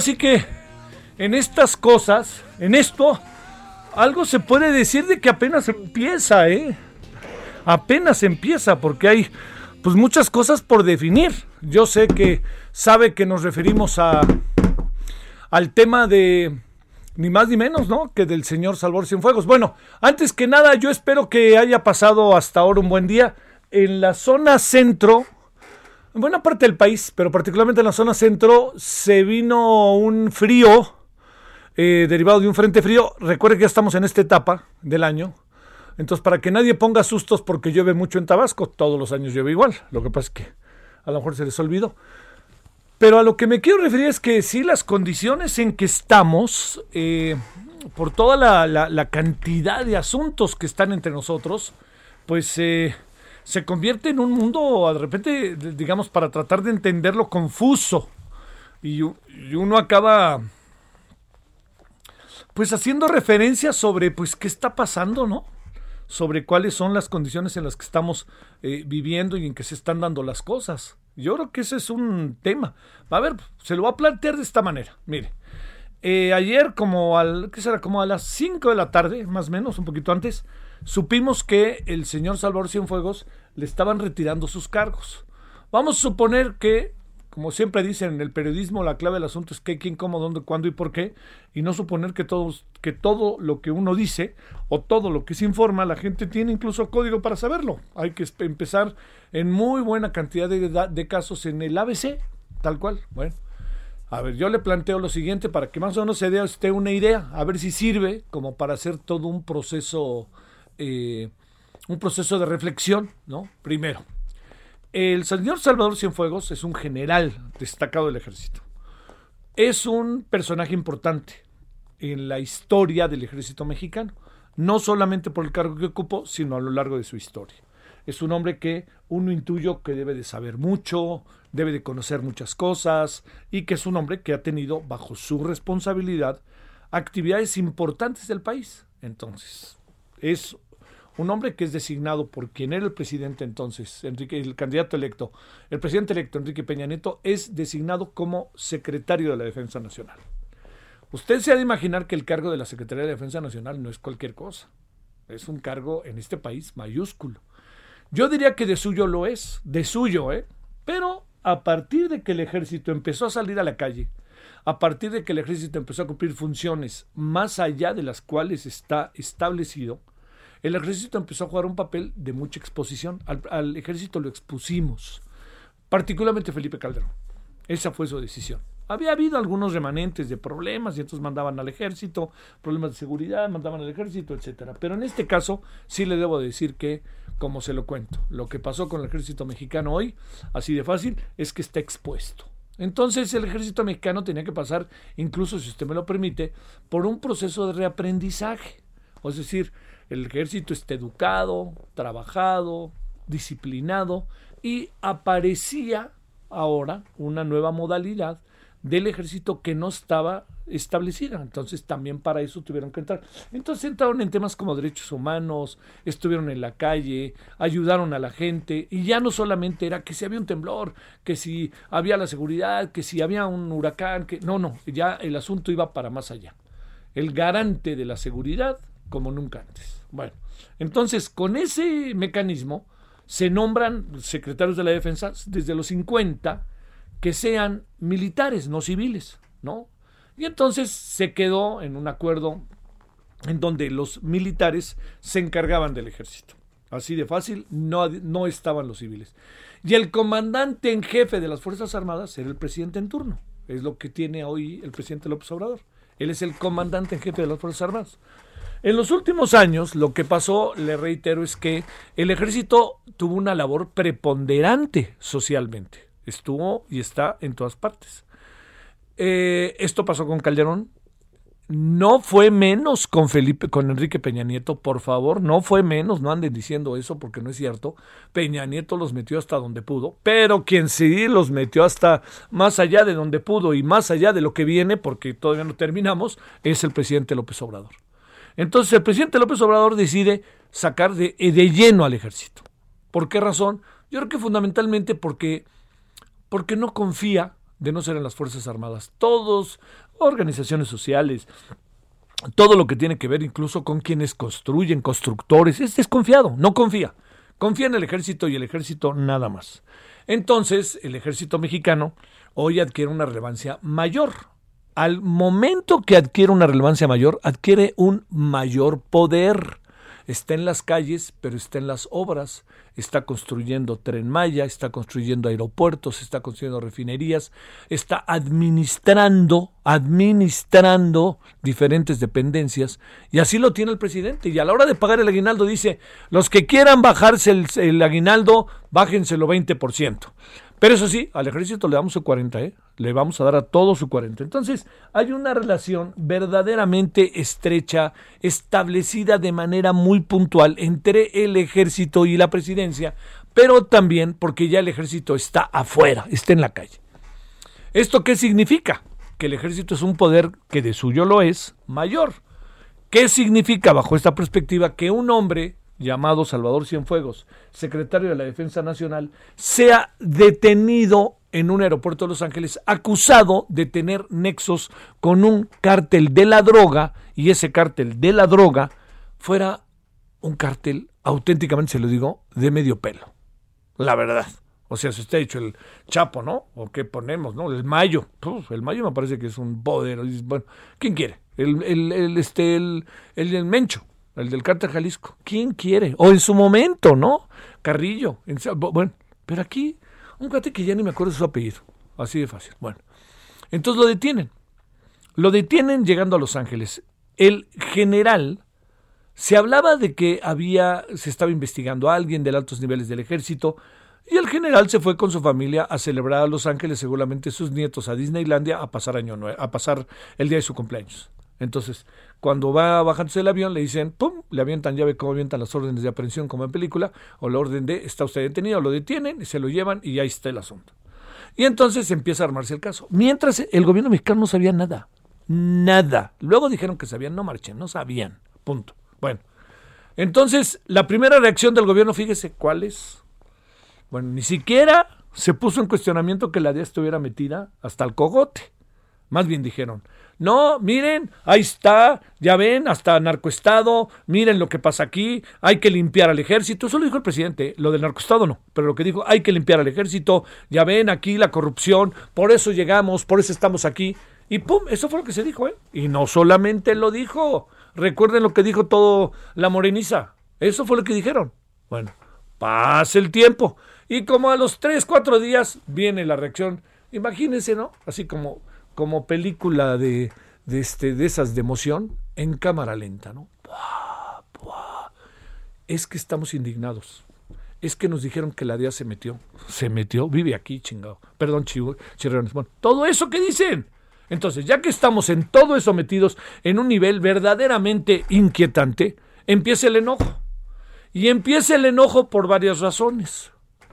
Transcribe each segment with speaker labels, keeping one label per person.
Speaker 1: Ahora sí que en estas cosas, en esto, algo se puede decir de que apenas empieza, ¿eh? Apenas empieza, porque hay pues muchas cosas por definir. Yo sé que sabe que nos referimos a al tema de ni más ni menos, ¿no? Que del señor Salvador Cienfuegos. Bueno, antes que nada, yo espero que haya pasado hasta ahora un buen día. En la zona centro, en buena parte del país, pero particularmente en la zona centro, se vino un frío eh, derivado de un frente frío. Recuerde que ya estamos en esta etapa del año. Entonces, para que nadie ponga sustos porque llueve mucho en Tabasco, todos los años llueve igual. Lo que pasa es que a lo mejor se les olvidó. Pero a lo que me quiero referir es que sí, las condiciones en que estamos, eh, por toda la, cantidad de asuntos que están entre nosotros, pues eh, se convierte en un mundo, de repente, digamos, para tratar de entenderlo confuso. Y, uno acaba, pues, haciendo referencia sobre, pues, qué está pasando, ¿no? sobre cuáles son las condiciones en las que estamos eh, viviendo y en que se están dando las cosas. Yo creo que ese es un tema. A ver, se lo va a plantear de esta manera. Mire, eh, ayer como al, ¿qué será? Como a las 5 de la tarde, más o menos, un poquito antes, supimos que el señor Salvador Cienfuegos le estaban retirando sus cargos. Vamos a suponer que como siempre dicen en el periodismo, la clave del asunto es qué, quién, cómo, dónde, cuándo y por qué, y no suponer que, todos, que todo lo que uno dice o todo lo que se informa, la gente tiene incluso código para saberlo. Hay que empezar en muy buena cantidad de, de casos en el ABC, tal cual. Bueno, a ver, yo le planteo lo siguiente para que más o menos se dé usted una idea, a ver si sirve como para hacer todo un proceso, eh, un proceso de reflexión, ¿no? Primero. El señor Salvador Cienfuegos es un general destacado del ejército. Es un personaje importante en la historia del ejército mexicano, no solamente por el cargo que ocupó, sino a lo largo de su historia. Es un hombre que uno intuyo que debe de saber mucho, debe de conocer muchas cosas y que es un hombre que ha tenido bajo su responsabilidad actividades importantes del país. Entonces, es un hombre que es designado por quien era el presidente entonces, Enrique, el candidato electo, el presidente electo Enrique Peña Nieto, es designado como secretario de la Defensa Nacional. Usted se ha de imaginar que el cargo de la Secretaría de Defensa Nacional no es cualquier cosa. Es un cargo en este país mayúsculo. Yo diría que de suyo lo es, de suyo, ¿eh? Pero a partir de que el ejército empezó a salir a la calle, a partir de que el ejército empezó a cumplir funciones más allá de las cuales está establecido, el ejército empezó a jugar un papel de mucha exposición. Al, ejército lo expusimos, particularmente Felipe Calderón. Esa fue su decisión. Había habido algunos remanentes de problemas y entonces mandaban al ejército, problemas de seguridad, mandaban al ejército, etcétera. Pero en este caso sí le debo decir que, como se lo cuento, lo que pasó con el ejército mexicano hoy, así de fácil, es que está expuesto. Entonces el ejército mexicano tenía que pasar, incluso si usted me lo permite, por un proceso de reaprendizaje. Es decir, el ejército está educado, trabajado, disciplinado y aparecía ahora una nueva modalidad del ejército que no estaba establecida. Entonces también para eso tuvieron que entrar. Entonces entraron en temas como derechos humanos, estuvieron en la calle, ayudaron a la gente y ya no solamente era que si había un temblor, que si había la seguridad, que si había un huracán, que no, no, ya el asunto iba para más allá. El garante de la seguridad como nunca antes. Bueno, entonces con ese mecanismo se nombran secretarios de la defensa desde los 50 que sean militares, no civiles, ¿no? Y entonces se quedó en un acuerdo en donde los militares se encargaban del ejército. Así de fácil, no, no estaban los civiles. Y el comandante en jefe de las Fuerzas Armadas era el presidente en turno. Es lo que tiene hoy el presidente López Obrador. Él es el comandante en jefe de las Fuerzas Armadas. En los últimos años, lo que pasó, le reitero, es que el ejército tuvo una labor preponderante socialmente. Estuvo y está en todas partes. Eh, esto pasó con Calderón. No fue menos con Felipe, con Enrique Peña Nieto, por favor, no fue menos, no anden diciendo eso porque no es cierto. Peña Nieto los metió hasta donde pudo, pero quien sí los metió hasta más allá de donde pudo y más allá de lo que viene, porque todavía no terminamos, es el presidente López Obrador. Entonces el presidente López Obrador decide sacar de, eh, de lleno al ejército. ¿Por qué razón? Yo creo que fundamentalmente porque, porque no confía de no ser en las Fuerzas Armadas. Todos, organizaciones sociales, todo lo que tiene que ver incluso con quienes construyen, constructores, es desconfiado, no confía. Confía en el ejército y el ejército nada más. Entonces, el ejército mexicano hoy adquiere una relevancia mayor al momento que adquiere una relevancia mayor, adquiere un mayor poder. Está en las calles, pero está en las obras. Está construyendo tren Maya, está construyendo aeropuertos, está construyendo refinerías, está administrando, administrando diferentes dependencias. Y así lo tiene el presidente. Y a la hora de pagar el aguinaldo dice, los que quieran bajarse el, el aguinaldo, bájenselo 20%. Pero eso sí, al ejército le damos su 40, ¿eh? Le vamos a dar a todo su 40. Entonces, hay una relación verdaderamente estrecha, establecida de manera muy puntual entre el ejército y la presidencia, pero también porque ya el ejército está afuera, está en la calle. ¿Esto qué significa? Que el ejército es un poder que de suyo lo es mayor. ¿Qué significa bajo esta perspectiva que un hombre llamado Salvador Cienfuegos, secretario de la Defensa Nacional, sea detenido en un aeropuerto de Los Ángeles acusado de tener nexos con un cártel de la droga y ese cártel de la droga fuera un cártel auténticamente, se lo digo, de medio pelo. La verdad. O sea, si usted ha dicho el Chapo, ¿no? ¿O qué ponemos, no? El Mayo. el Mayo me parece que es un poder. Bueno, ¿quién quiere? El, el, el este, el, el Mencho el del Cártel Jalisco. ¿Quién quiere? O en su momento, ¿no? Carrillo. bueno, pero aquí, un cuate que ya ni me acuerdo su apellido. Así de fácil. Bueno, entonces lo detienen. Lo detienen llegando a Los Ángeles. El general se hablaba de que había, se estaba investigando a alguien de altos niveles del ejército. Y el general se fue con su familia a celebrar a Los Ángeles, seguramente sus nietos a Disneylandia, a pasar año a pasar el día de su cumpleaños. Entonces, cuando va bajándose el avión, le dicen, ¡pum! Le avientan, ya ve cómo avientan las órdenes de aprehensión como en película, o la orden de, está usted detenido, lo detienen, y se lo llevan y ahí está el asunto. Y entonces empieza a armarse el caso. Mientras el gobierno mexicano no sabía nada. Nada. Luego dijeron que sabían, no marchen, no sabían. Punto. Bueno. Entonces, la primera reacción del gobierno, fíjese cuál es. Bueno, ni siquiera se puso en cuestionamiento que la DEA estuviera metida hasta el cogote. Más bien dijeron, no, miren, ahí está, ya ven, hasta narcoestado, miren lo que pasa aquí, hay que limpiar al ejército. Eso lo dijo el presidente, lo del narcoestado no, pero lo que dijo, hay que limpiar al ejército, ya ven aquí la corrupción, por eso llegamos, por eso estamos aquí. Y pum, eso fue lo que se dijo, ¿eh? Y no solamente lo dijo, recuerden lo que dijo todo la moreniza, eso fue lo que dijeron. Bueno, pasa el tiempo. Y como a los tres, cuatro días viene la reacción, imagínense, ¿no? Así como como película de, de, este, de esas de emoción en cámara lenta, ¿no? Es que estamos indignados. Es que nos dijeron que la DEA se metió. Se metió, vive aquí, chingado. Perdón, chirriones. Bueno, todo eso que dicen. Entonces, ya que estamos en todo eso metidos en un nivel verdaderamente inquietante, empieza el enojo. Y empieza el enojo por varias razones.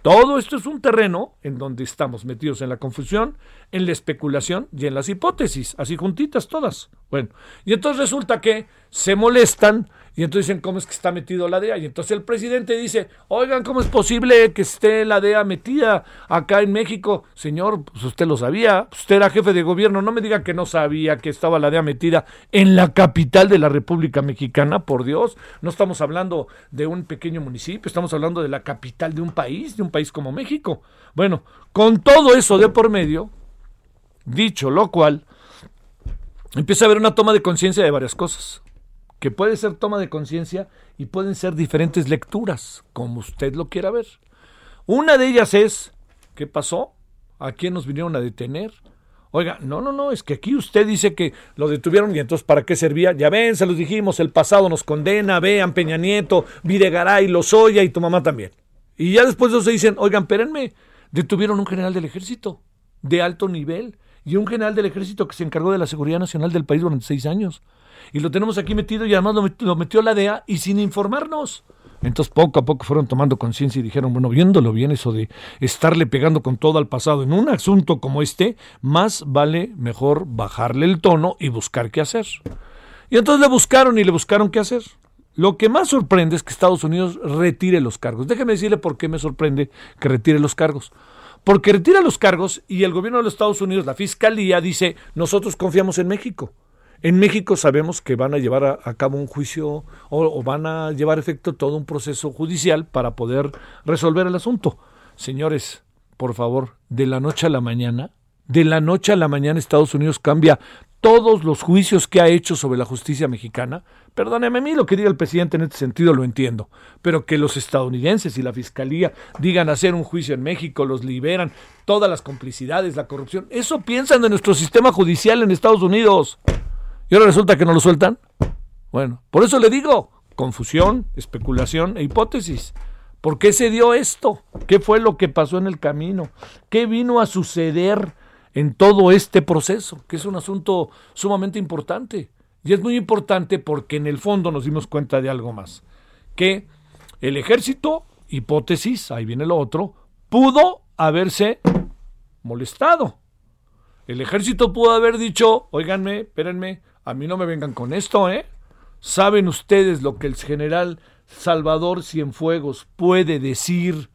Speaker 1: Todo esto es un terreno en donde estamos metidos en la confusión, en la especulación y en las hipótesis, así juntitas todas. Bueno, y entonces resulta que se molestan y entonces dicen, ¿cómo es que está metido la DEA? Y entonces el presidente dice, oigan, ¿cómo es posible que esté la DEA metida acá en México? Señor, pues usted lo sabía, usted era jefe de gobierno, no me diga que no sabía que estaba la DEA metida en la capital de la República Mexicana, por Dios. No estamos hablando de un pequeño municipio, estamos hablando de la capital de un país, de un país como México. Bueno, con todo eso de por medio, dicho lo cual, empieza a haber una toma de conciencia de varias cosas que puede ser toma de conciencia y pueden ser diferentes lecturas, como usted lo quiera ver. Una de ellas es, ¿qué pasó? ¿A quién nos vinieron a detener? Oiga, no, no, no, es que aquí usted dice que lo detuvieron y entonces ¿para qué servía? Ya ven, se los dijimos, el pasado nos condena, vean Peña Nieto, Videgaray, Lozoya y tu mamá también. Y ya después de eso dicen, oigan, espérenme, detuvieron un general del ejército de alto nivel y un general del ejército que se encargó de la seguridad nacional del país durante seis años y lo tenemos aquí metido y además lo metió, la DEA y sin informarnos. Entonces poco a poco fueron tomando conciencia y dijeron, bueno, viéndolo bien eso de estarle pegando con todo al pasado en un asunto como este, más vale mejor bajarle el tono y buscar qué hacer. Y entonces le buscaron y le buscaron qué hacer. Lo que más sorprende es que Estados Unidos retire los cargos. Déjeme decirle por qué me sorprende que retire los cargos. Porque retira los cargos y el gobierno de los Estados Unidos, la fiscalía, dice, nosotros confiamos en México. En México sabemos que van a llevar a, cabo un juicio o, van a llevar efecto todo un proceso judicial para poder resolver el asunto. Señores, por favor, de la noche a la mañana, de la noche a la mañana Estados Unidos cambia todos los juicios que ha hecho sobre la justicia mexicana. Perdóneme a mí lo que diga el presidente en este sentido lo entiendo, pero que los estadounidenses y la fiscalía digan hacer un juicio en México, los liberan, todas las complicidades, la corrupción, eso piensan de nuestro sistema judicial en Estados Unidos. Y ahora resulta que no lo sueltan. Bueno, por eso le digo, confusión, especulación e hipótesis. ¿Por qué se dio esto? ¿Qué fue lo que pasó en el camino? ¿Qué vino a suceder en todo este proceso? Que es un asunto sumamente importante. Y es muy importante porque en el fondo nos dimos cuenta de algo más. Que el ejército, hipótesis, ahí viene lo otro, pudo haberse molestado. El ejército pudo haber dicho, oiganme, espérenme, a mí no me vengan con esto, ¿eh? ¿Saben ustedes lo que el general Salvador Cienfuegos puede decir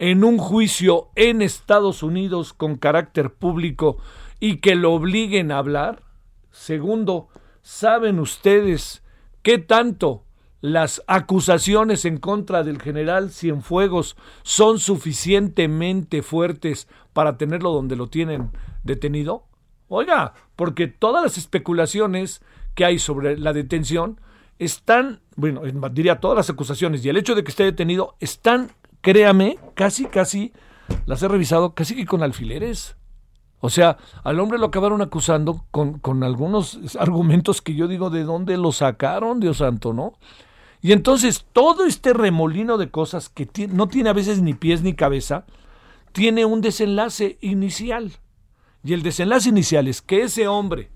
Speaker 1: en un juicio en Estados Unidos con carácter público y que lo obliguen a hablar? Segundo, ¿saben ustedes qué tanto las acusaciones en contra del general Cienfuegos son suficientemente fuertes para tenerlo donde lo tienen detenido? Oiga, porque todas las especulaciones que hay sobre la detención están, bueno, diría todas las acusaciones y el hecho de que esté detenido están, créame, casi, casi, las he revisado, casi que con alfileres. O sea, al hombre lo acabaron acusando con, con algunos argumentos que yo digo, ¿de dónde lo sacaron, Dios santo, no? Y entonces todo este remolino de cosas que no tiene a veces ni pies ni cabeza, tiene un desenlace inicial. Y el desenlace inicial es que ese hombre,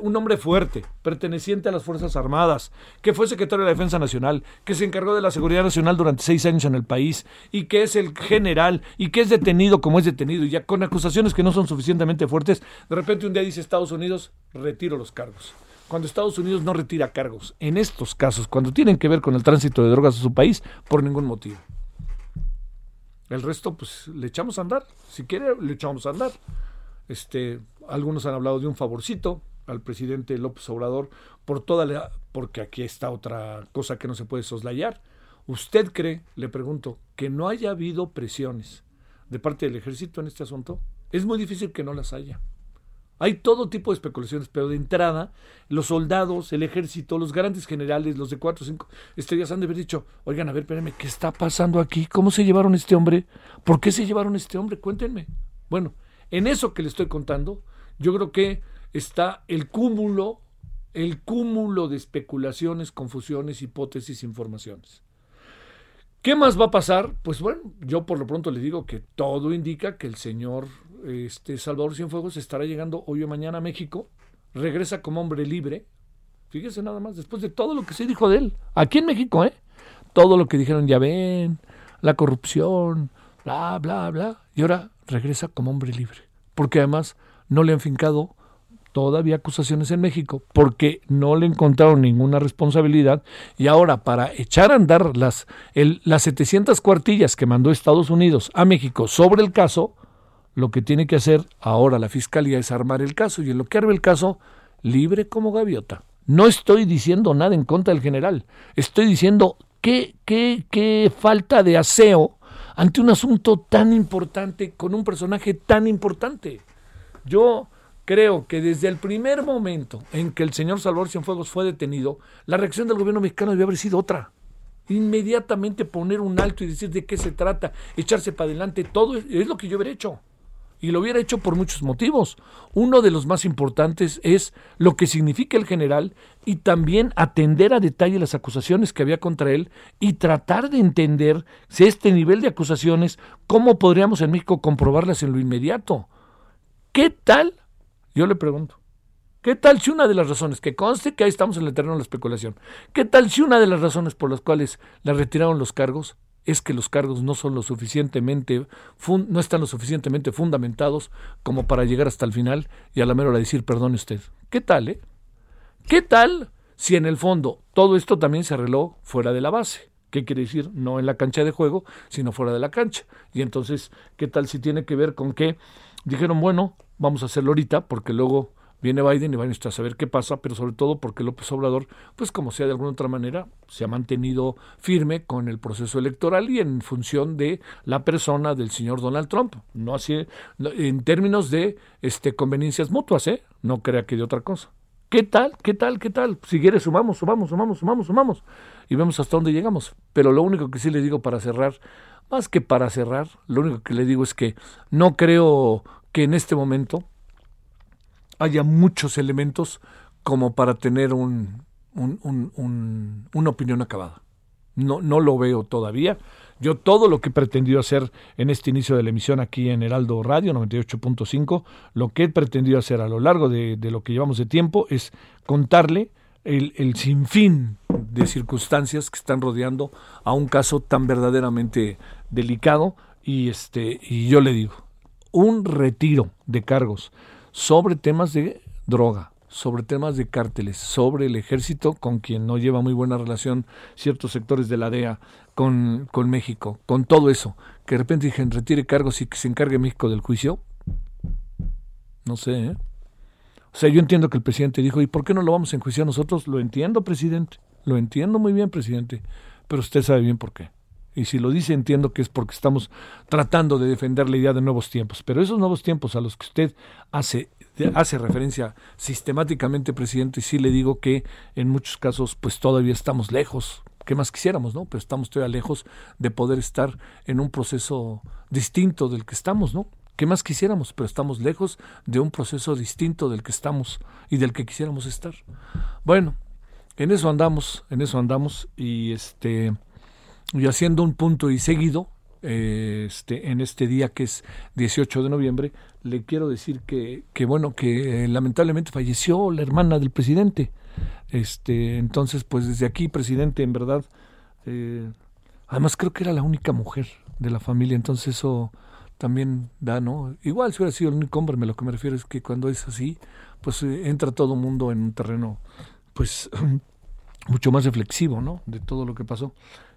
Speaker 1: un hombre fuerte, perteneciente a las Fuerzas Armadas, que fue secretario de la Defensa Nacional, que se encargó de la seguridad nacional durante seis años en el país, y que es el general, y que es detenido como es detenido, y ya con acusaciones que no son suficientemente fuertes, de repente un día dice Estados Unidos, retiro los cargos. Cuando Estados Unidos no retira cargos, en estos casos, cuando tienen que ver con el tránsito de drogas a su país, por ningún motivo. El resto, pues, le echamos a andar. Si quiere, le echamos a andar. Este, algunos han hablado de un favorcito, al presidente López Obrador por toda la porque aquí está otra cosa que no se puede soslayar. ¿Usted cree, le pregunto, que no haya habido presiones de parte del ejército en este asunto? Es muy difícil que no las haya. Hay todo tipo de especulaciones, pero de entrada, los soldados, el ejército, los grandes generales, los de cuatro o cinco estrellas han de haber dicho, oigan, a ver, espérenme, ¿qué está pasando aquí? ¿Cómo se llevaron este hombre? ¿Por qué se llevaron este hombre? Cuéntenme. Bueno, en eso que le estoy contando, yo creo que está el cúmulo, el cúmulo de especulaciones, confusiones, hipótesis, informaciones. ¿Qué más va a pasar? Pues bueno, yo por lo pronto le digo que todo indica que el señor este, Salvador Cienfuegos estará llegando hoy o mañana a México, regresa como hombre libre. Fíjese nada más, después de todo lo que se dijo de él, aquí en México, ¿eh? Todo lo que dijeron, ya ven, la corrupción, bla, bla, bla. Y ahora regresa como hombre libre. Porque además no le han fincado todavía acusaciones en México porque no le encontraron ninguna responsabilidad y ahora para echar a andar las, las 700 cuartillas que mandó Estados Unidos a México sobre el caso, lo que tiene que hacer ahora la Fiscalía es armar el caso y en lo que arme el caso, libre como gaviota. No estoy diciendo nada en contra del general, estoy diciendo qué, qué, qué falta de aseo ante un asunto tan importante con un personaje tan importante. Yo Creo que desde el primer momento en que el señor Salvador Cienfuegos fue detenido, la reacción del gobierno mexicano debió haber sido otra. Inmediatamente poner un alto y decir de qué se trata, echarse para adelante, todo es lo que yo hubiera hecho. Y lo hubiera hecho por muchos motivos. Uno de los más importantes es lo que significa el general y también atender a detalle las acusaciones que había contra él y tratar de entender si este nivel de acusaciones, cómo podríamos en México comprobarlas en lo inmediato. ¿Qué tal yo le pregunto, ¿qué tal si una de las razones, que conste que ahí estamos en el terreno de la especulación, qué tal si una de las razones por las cuales le retiraron los cargos es que los cargos no son lo suficientemente no están lo suficientemente fundamentados como para llegar hasta el final y a la mera hora decir perdone usted. ¿Qué tal, eh? ¿Qué tal si en el fondo todo esto también se arregló fuera de la base? ¿Qué quiere decir? No en la cancha de juego, sino fuera de la cancha. Y entonces, ¿qué tal si tiene que ver con que dijeron, bueno, vamos a hacerlo ahorita porque luego Viene Biden y está a saber qué pasa, pero sobre todo porque López Obrador, pues como sea de alguna otra manera, se ha mantenido firme con el proceso electoral y en función de la persona del señor Donald Trump. No así, en términos de este, conveniencias mutuas, ¿eh? No crea que de otra cosa. ¿Qué tal? ¿Qué tal? ¿Qué tal? Si quiere, sumamos, sumamos, sumamos, sumamos, sumamos. Y vemos hasta dónde llegamos. Pero lo único que sí le digo para cerrar, más que para cerrar, lo único que le digo es que no creo que en este momento haya muchos elementos como para tener un, una opinión acabada. No, no lo veo todavía. Yo todo lo que he pretendido hacer en este inicio de la emisión aquí en Heraldo Radio 98.5, lo que he pretendido hacer a lo largo de, lo que llevamos de tiempo es contarle el, el, sinfín de circunstancias que están rodeando a un caso tan verdaderamente delicado y este y yo le digo un retiro de cargos sobre temas de droga, sobre temas de cárteles, sobre el ejército, con quien no lleva muy buena relación ciertos sectores de la DEA, con, con México, con todo eso, que de repente dijeron retire cargos y que se encargue México del juicio. No sé, ¿eh? O sea, yo entiendo que el presidente dijo, ¿y por qué no lo vamos a enjuiciar nosotros? Lo entiendo, presidente, lo entiendo muy bien, presidente, pero usted sabe bien por qué. Y si lo dice, entiendo que es porque estamos tratando de defender la idea de nuevos tiempos. Pero esos nuevos tiempos a los que usted hace, hace referencia sistemáticamente, presidente, sí le digo que en muchos casos, pues todavía estamos lejos. ¿Qué más quisiéramos, no? Pero estamos todavía lejos de poder estar en un proceso distinto del que estamos, ¿no? ¿Qué más quisiéramos? Pero estamos lejos de un proceso distinto del que estamos y del que quisiéramos estar. Bueno, en eso andamos, en eso andamos y este y haciendo un punto y seguido, eh, este, en este día que es 18 de noviembre, le quiero decir que, que bueno, que eh, lamentablemente falleció la hermana del presidente. Este, entonces, pues desde aquí, presidente, en verdad, eh, además creo que era la única mujer de la familia, entonces eso también da, ¿no? Igual si hubiera sido el único hombre, lo que me refiero es que cuando es así, pues entra todo el mundo en un terreno, pues mucho más reflexivo, ¿no? De todo lo que pasó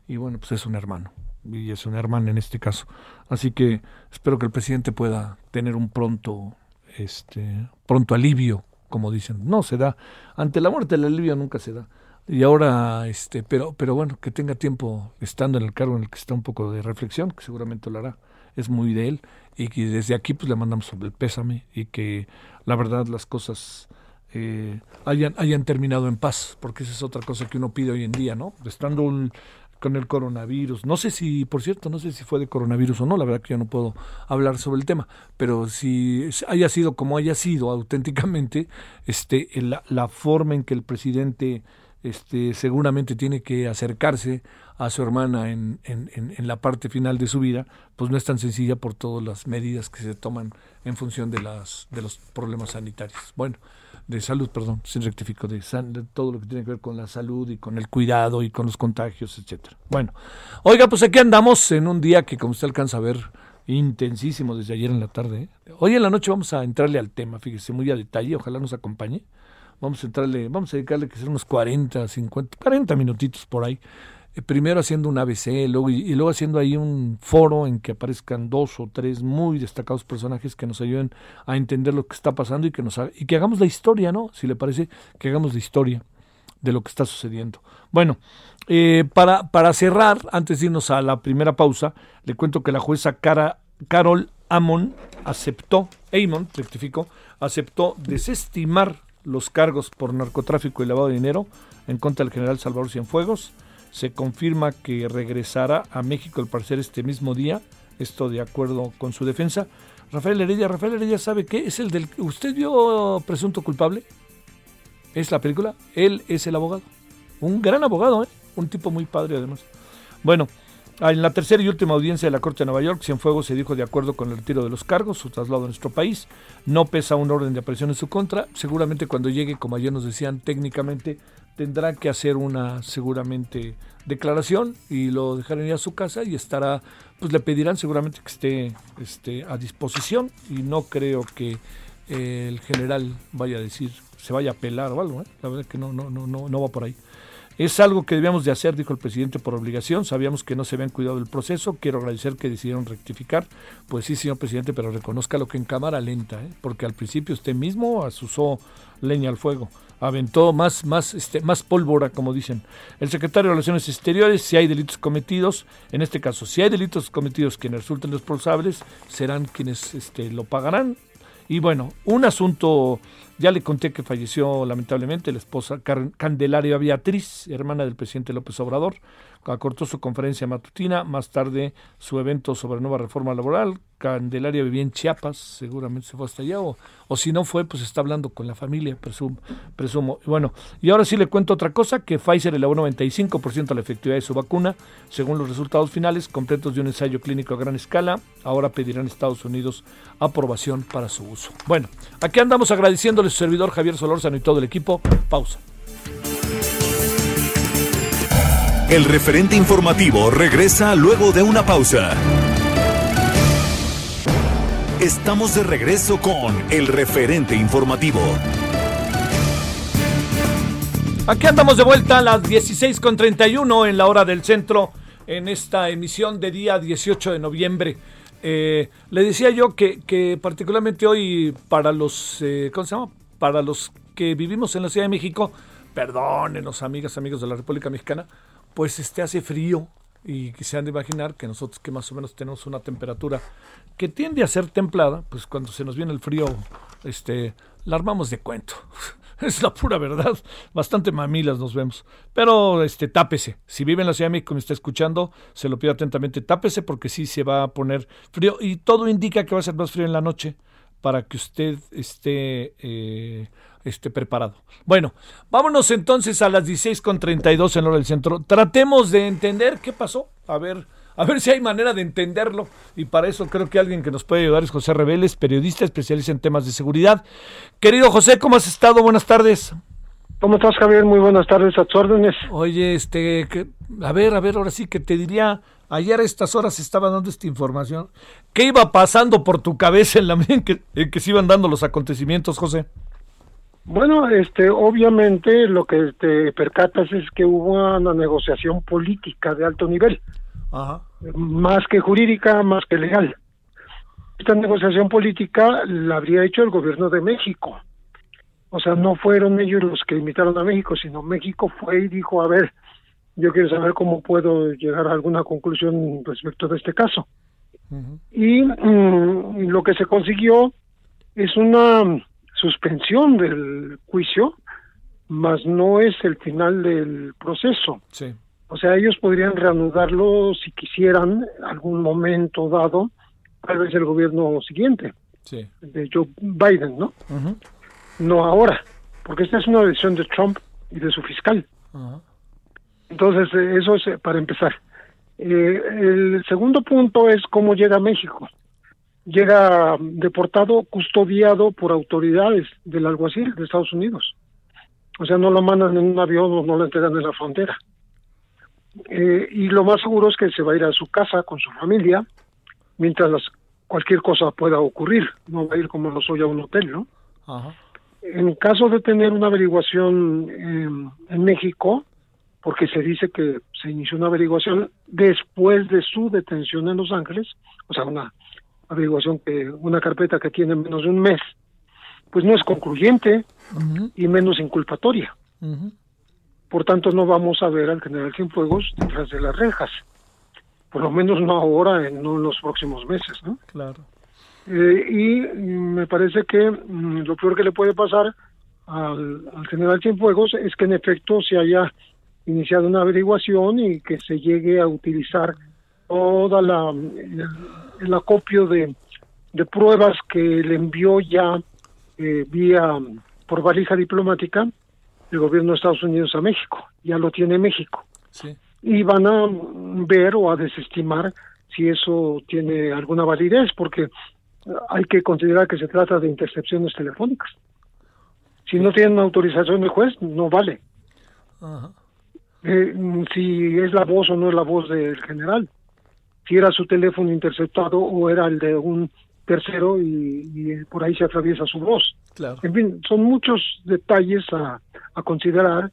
Speaker 1: y bueno, pues es un hermano, y es una hermana en este caso. Así que espero que el presidente pueda tener un pronto, este, pronto alivio, como dicen. No se da, ante la muerte el alivio nunca se da. Y ahora, este, pero, pero bueno, que tenga tiempo estando en el cargo en el que está un poco de reflexión, que seguramente lo hará. Es muy de él y que desde aquí pues le mandamos el pésame y que la verdad las cosas eh, hayan, hayan terminado en paz, porque esa es otra cosa que uno pide hoy en día, ¿no? Estando un, con el coronavirus. No sé si, por cierto, no sé si fue de coronavirus o no, la verdad que yo no puedo hablar sobre el tema, pero si haya sido como haya sido auténticamente, este, la, forma en que el presidente este, seguramente tiene que acercarse a su hermana en, en, en, la parte final de su vida, pues no es tan sencilla por todas las medidas que se toman en función de, las, de los problemas sanitarios. Bueno, de salud, perdón, sin rectifico, de, de, todo lo que tiene que ver con la salud y con el cuidado y con los contagios, etcétera. Bueno, oiga, pues aquí andamos en un día que como usted alcanza a ver, intensísimo desde ayer en la tarde. ¿eh? Hoy en la noche vamos a entrarle al tema, fíjese, muy a detalle, ojalá nos acompañe. Vamos a entrarle, vamos a dedicarle que ser unos 40, 50, 40 minutitos por ahí primero haciendo un ABC luego, y, luego haciendo ahí un foro en que aparezcan dos o tres muy destacados personajes que nos ayuden a entender lo que está pasando y que, nos, y que hagamos la historia, ¿no? Si le parece, que hagamos la historia de lo que está sucediendo. Bueno, eh, para, para cerrar, antes de irnos a la primera pausa, le cuento que la jueza Cara, Carol Amon aceptó, Amon, rectificó, aceptó desestimar los cargos por narcotráfico y lavado de dinero en contra del general Salvador Cienfuegos se confirma que regresará a México al parecer este mismo día, esto de acuerdo con su defensa. Rafael Heredia, Rafael Heredia sabe qué es el del... ¿Usted vio Presunto Culpable? ¿Es la película? Él es el abogado. Un gran abogado, ¿eh? un tipo muy padre además. Bueno, en la tercera y última audiencia de la Corte de Nueva York, Cienfuegos se dijo de acuerdo con el retiro de los cargos, su traslado a nuestro país. No pesa un orden de aparición en su contra. Seguramente cuando llegue, como ayer nos decían, técnicamente tendrá que hacer una seguramente declaración y lo dejarán ir a su casa y estará, pues le pedirán seguramente que esté, esté a disposición y no creo que eh, el general vaya a decir, se vaya a pelar o algo, ¿eh? la verdad que no, no, no, no, no va por ahí. Es algo que debíamos de hacer, dijo el presidente, por obligación. Sabíamos que no se habían cuidado del proceso. Quiero agradecer que decidieron rectificar. Pues sí, señor presidente, pero reconozca lo que en cámara lenta, ¿eh? porque al principio usted mismo asusó leña al fuego aventó más, más, este, más pólvora, como dicen. El secretario de Relaciones Exteriores, si hay delitos cometidos, en este caso, si hay delitos cometidos quienes resulten responsables, serán quienes este, lo pagarán. Y bueno, un asunto, ya le conté que falleció lamentablemente la esposa Candelaria Beatriz, hermana del presidente López Obrador, acortó su conferencia matutina, más tarde su evento sobre nueva reforma laboral. Candelaria vivía en Chiapas, seguramente se fue hasta allá, o, si no fue, pues está hablando con la familia, presumo. presumo. Bueno, y ahora sí le cuento otra cosa, que Pfizer elevó 95% la efectividad de su vacuna, según los resultados finales completos de un ensayo clínico a gran escala. Ahora pedirán Estados Unidos aprobación para su uso. Bueno, aquí andamos agradeciéndole a su servidor Javier Solórzano y todo el equipo. Pausa.
Speaker 2: El referente informativo regresa luego de una pausa. Estamos de regreso con el referente informativo.
Speaker 1: Aquí andamos de vuelta a las 16.31 en la hora del centro en esta emisión de día 18 de noviembre. Eh, le decía yo que, particularmente hoy para los, eh, ¿cómo se llama? Para los que vivimos en la Ciudad de México, perdónenos amigas, amigos de la República Mexicana, pues este hace frío y que se han de imaginar que nosotros que más o menos tenemos una temperatura que tiende a ser templada, pues cuando se nos viene el frío, este, la armamos de cuento. es la pura verdad. Bastante mamilas nos vemos. Pero este, tápese. Si vive en la Ciudad de México y me está escuchando, se lo pido atentamente, tápese porque sí se va a poner frío. Y todo indica que va a ser más frío en la noche para que usted esté eh, esté preparado. Bueno, vámonos entonces a las 16.32 en hora del centro. Tratemos de entender qué pasó. A ver, a ver si hay manera de entenderlo. Y para eso creo que alguien que nos puede ayudar es José Reveles, periodista especialista en temas de seguridad. Querido José, ¿cómo has estado? Buenas tardes.
Speaker 3: ¿Cómo estás, Javier? Muy buenas tardes a tus órdenes.
Speaker 1: Oye, este, a ver, a ver, ahora sí que te diría, ayer a estas horas estaba dando esta información. ¿Qué iba pasando por tu cabeza en la medida que, en que se iban dando los acontecimientos, José?
Speaker 3: Bueno, este, obviamente lo que te percatas es que hubo una negociación política de alto nivel, más que jurídica, más que legal. Esta negociación política la habría hecho el gobierno de México. O sea, no fueron ellos los que invitaron a México, sino México fue y dijo, a ver, yo quiero saber cómo puedo llegar a alguna conclusión respecto de este caso. Y mm, lo que se consiguió es una suspensión del juicio, mas no es el final del proceso.
Speaker 1: Sí.
Speaker 3: O sea, ellos podrían reanudarlo si quisieran, algún momento dado, tal vez el gobierno siguiente,
Speaker 1: sí.
Speaker 3: de Joe Biden, ¿no? No ahora, porque esta es una decisión de Trump y de su fiscal. Entonces, eh, eso es eh, para empezar. Eh, el segundo punto es cómo llega a México llega deportado, custodiado por autoridades del alguacil de Estados Unidos. O sea, no lo mandan en un avión o no lo entregan en la frontera. Eh, y lo más seguro es que se va a ir a su casa con su familia mientras cualquier cosa pueda ocurrir. No va a ir como lo soy a un hotel, ¿no? En caso de tener una averiguación en México, porque se dice que se inició una averiguación después de su detención en Los Ángeles, o sea, una averiguación que una carpeta que tiene menos de un mes, pues no es concluyente y menos inculpatoria. Por tanto, no vamos a ver al general Cienfuegos detrás de las rejas. Por lo menos no ahora, no en los próximos meses, ¿no?
Speaker 1: Claro.
Speaker 3: Eh, y me parece que mm, lo peor que le puede pasar al, al general Cienfuegos es que en efecto se haya iniciado una averiguación y que se llegue a utilizar toda la el, acopio de, de, pruebas que le envió ya eh, vía por valija diplomática el gobierno de Estados Unidos a México. Ya lo tiene México. Y van a ver o a desestimar si eso tiene alguna validez porque hay que considerar que se trata de intercepciones telefónicas. Si no tienen autorización del juez no vale. Eh, si es la voz o no es la voz del general si era su teléfono interceptado o era el de un tercero y, por ahí se atraviesa su voz. En fin, son muchos detalles a, considerar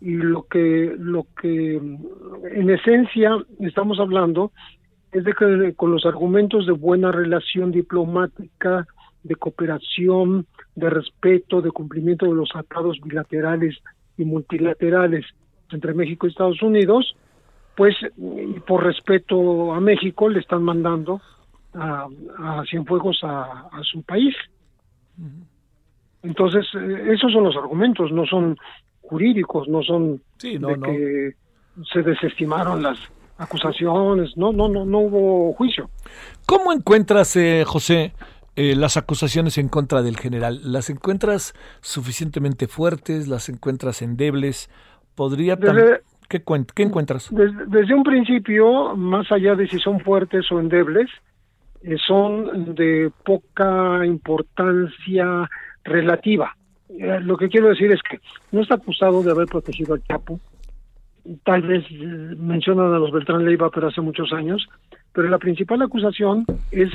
Speaker 3: y lo que lo que en esencia estamos hablando es de que con los argumentos de buena relación diplomática, de cooperación, de respeto, de cumplimiento de los tratados bilaterales y multilaterales entre México y Estados Unidos, pues por respeto a México le están mandando a, a Cienfuegos a, a su país. Entonces, eh, esos son los argumentos, no son jurídicos, no son
Speaker 1: Sí, no,
Speaker 3: de
Speaker 1: no.
Speaker 3: que se desestimaron las acusaciones, no, no, no, no hubo juicio.
Speaker 1: ¿Cómo encuentras, eh, José, eh, las acusaciones en contra del general? ¿Las encuentras suficientemente fuertes? ¿Las encuentras endebles? ¿Podría ¿Qué, ¿Qué encuentras?
Speaker 3: Desde, desde un principio, más allá de si son fuertes o endebles, eh, son de poca importancia relativa. Eh, lo que quiero decir es que no está acusado de haber protegido al Chapo. Tal vez eh, mencionan a los Beltrán Leiva, pero hace muchos años. Pero la principal acusación es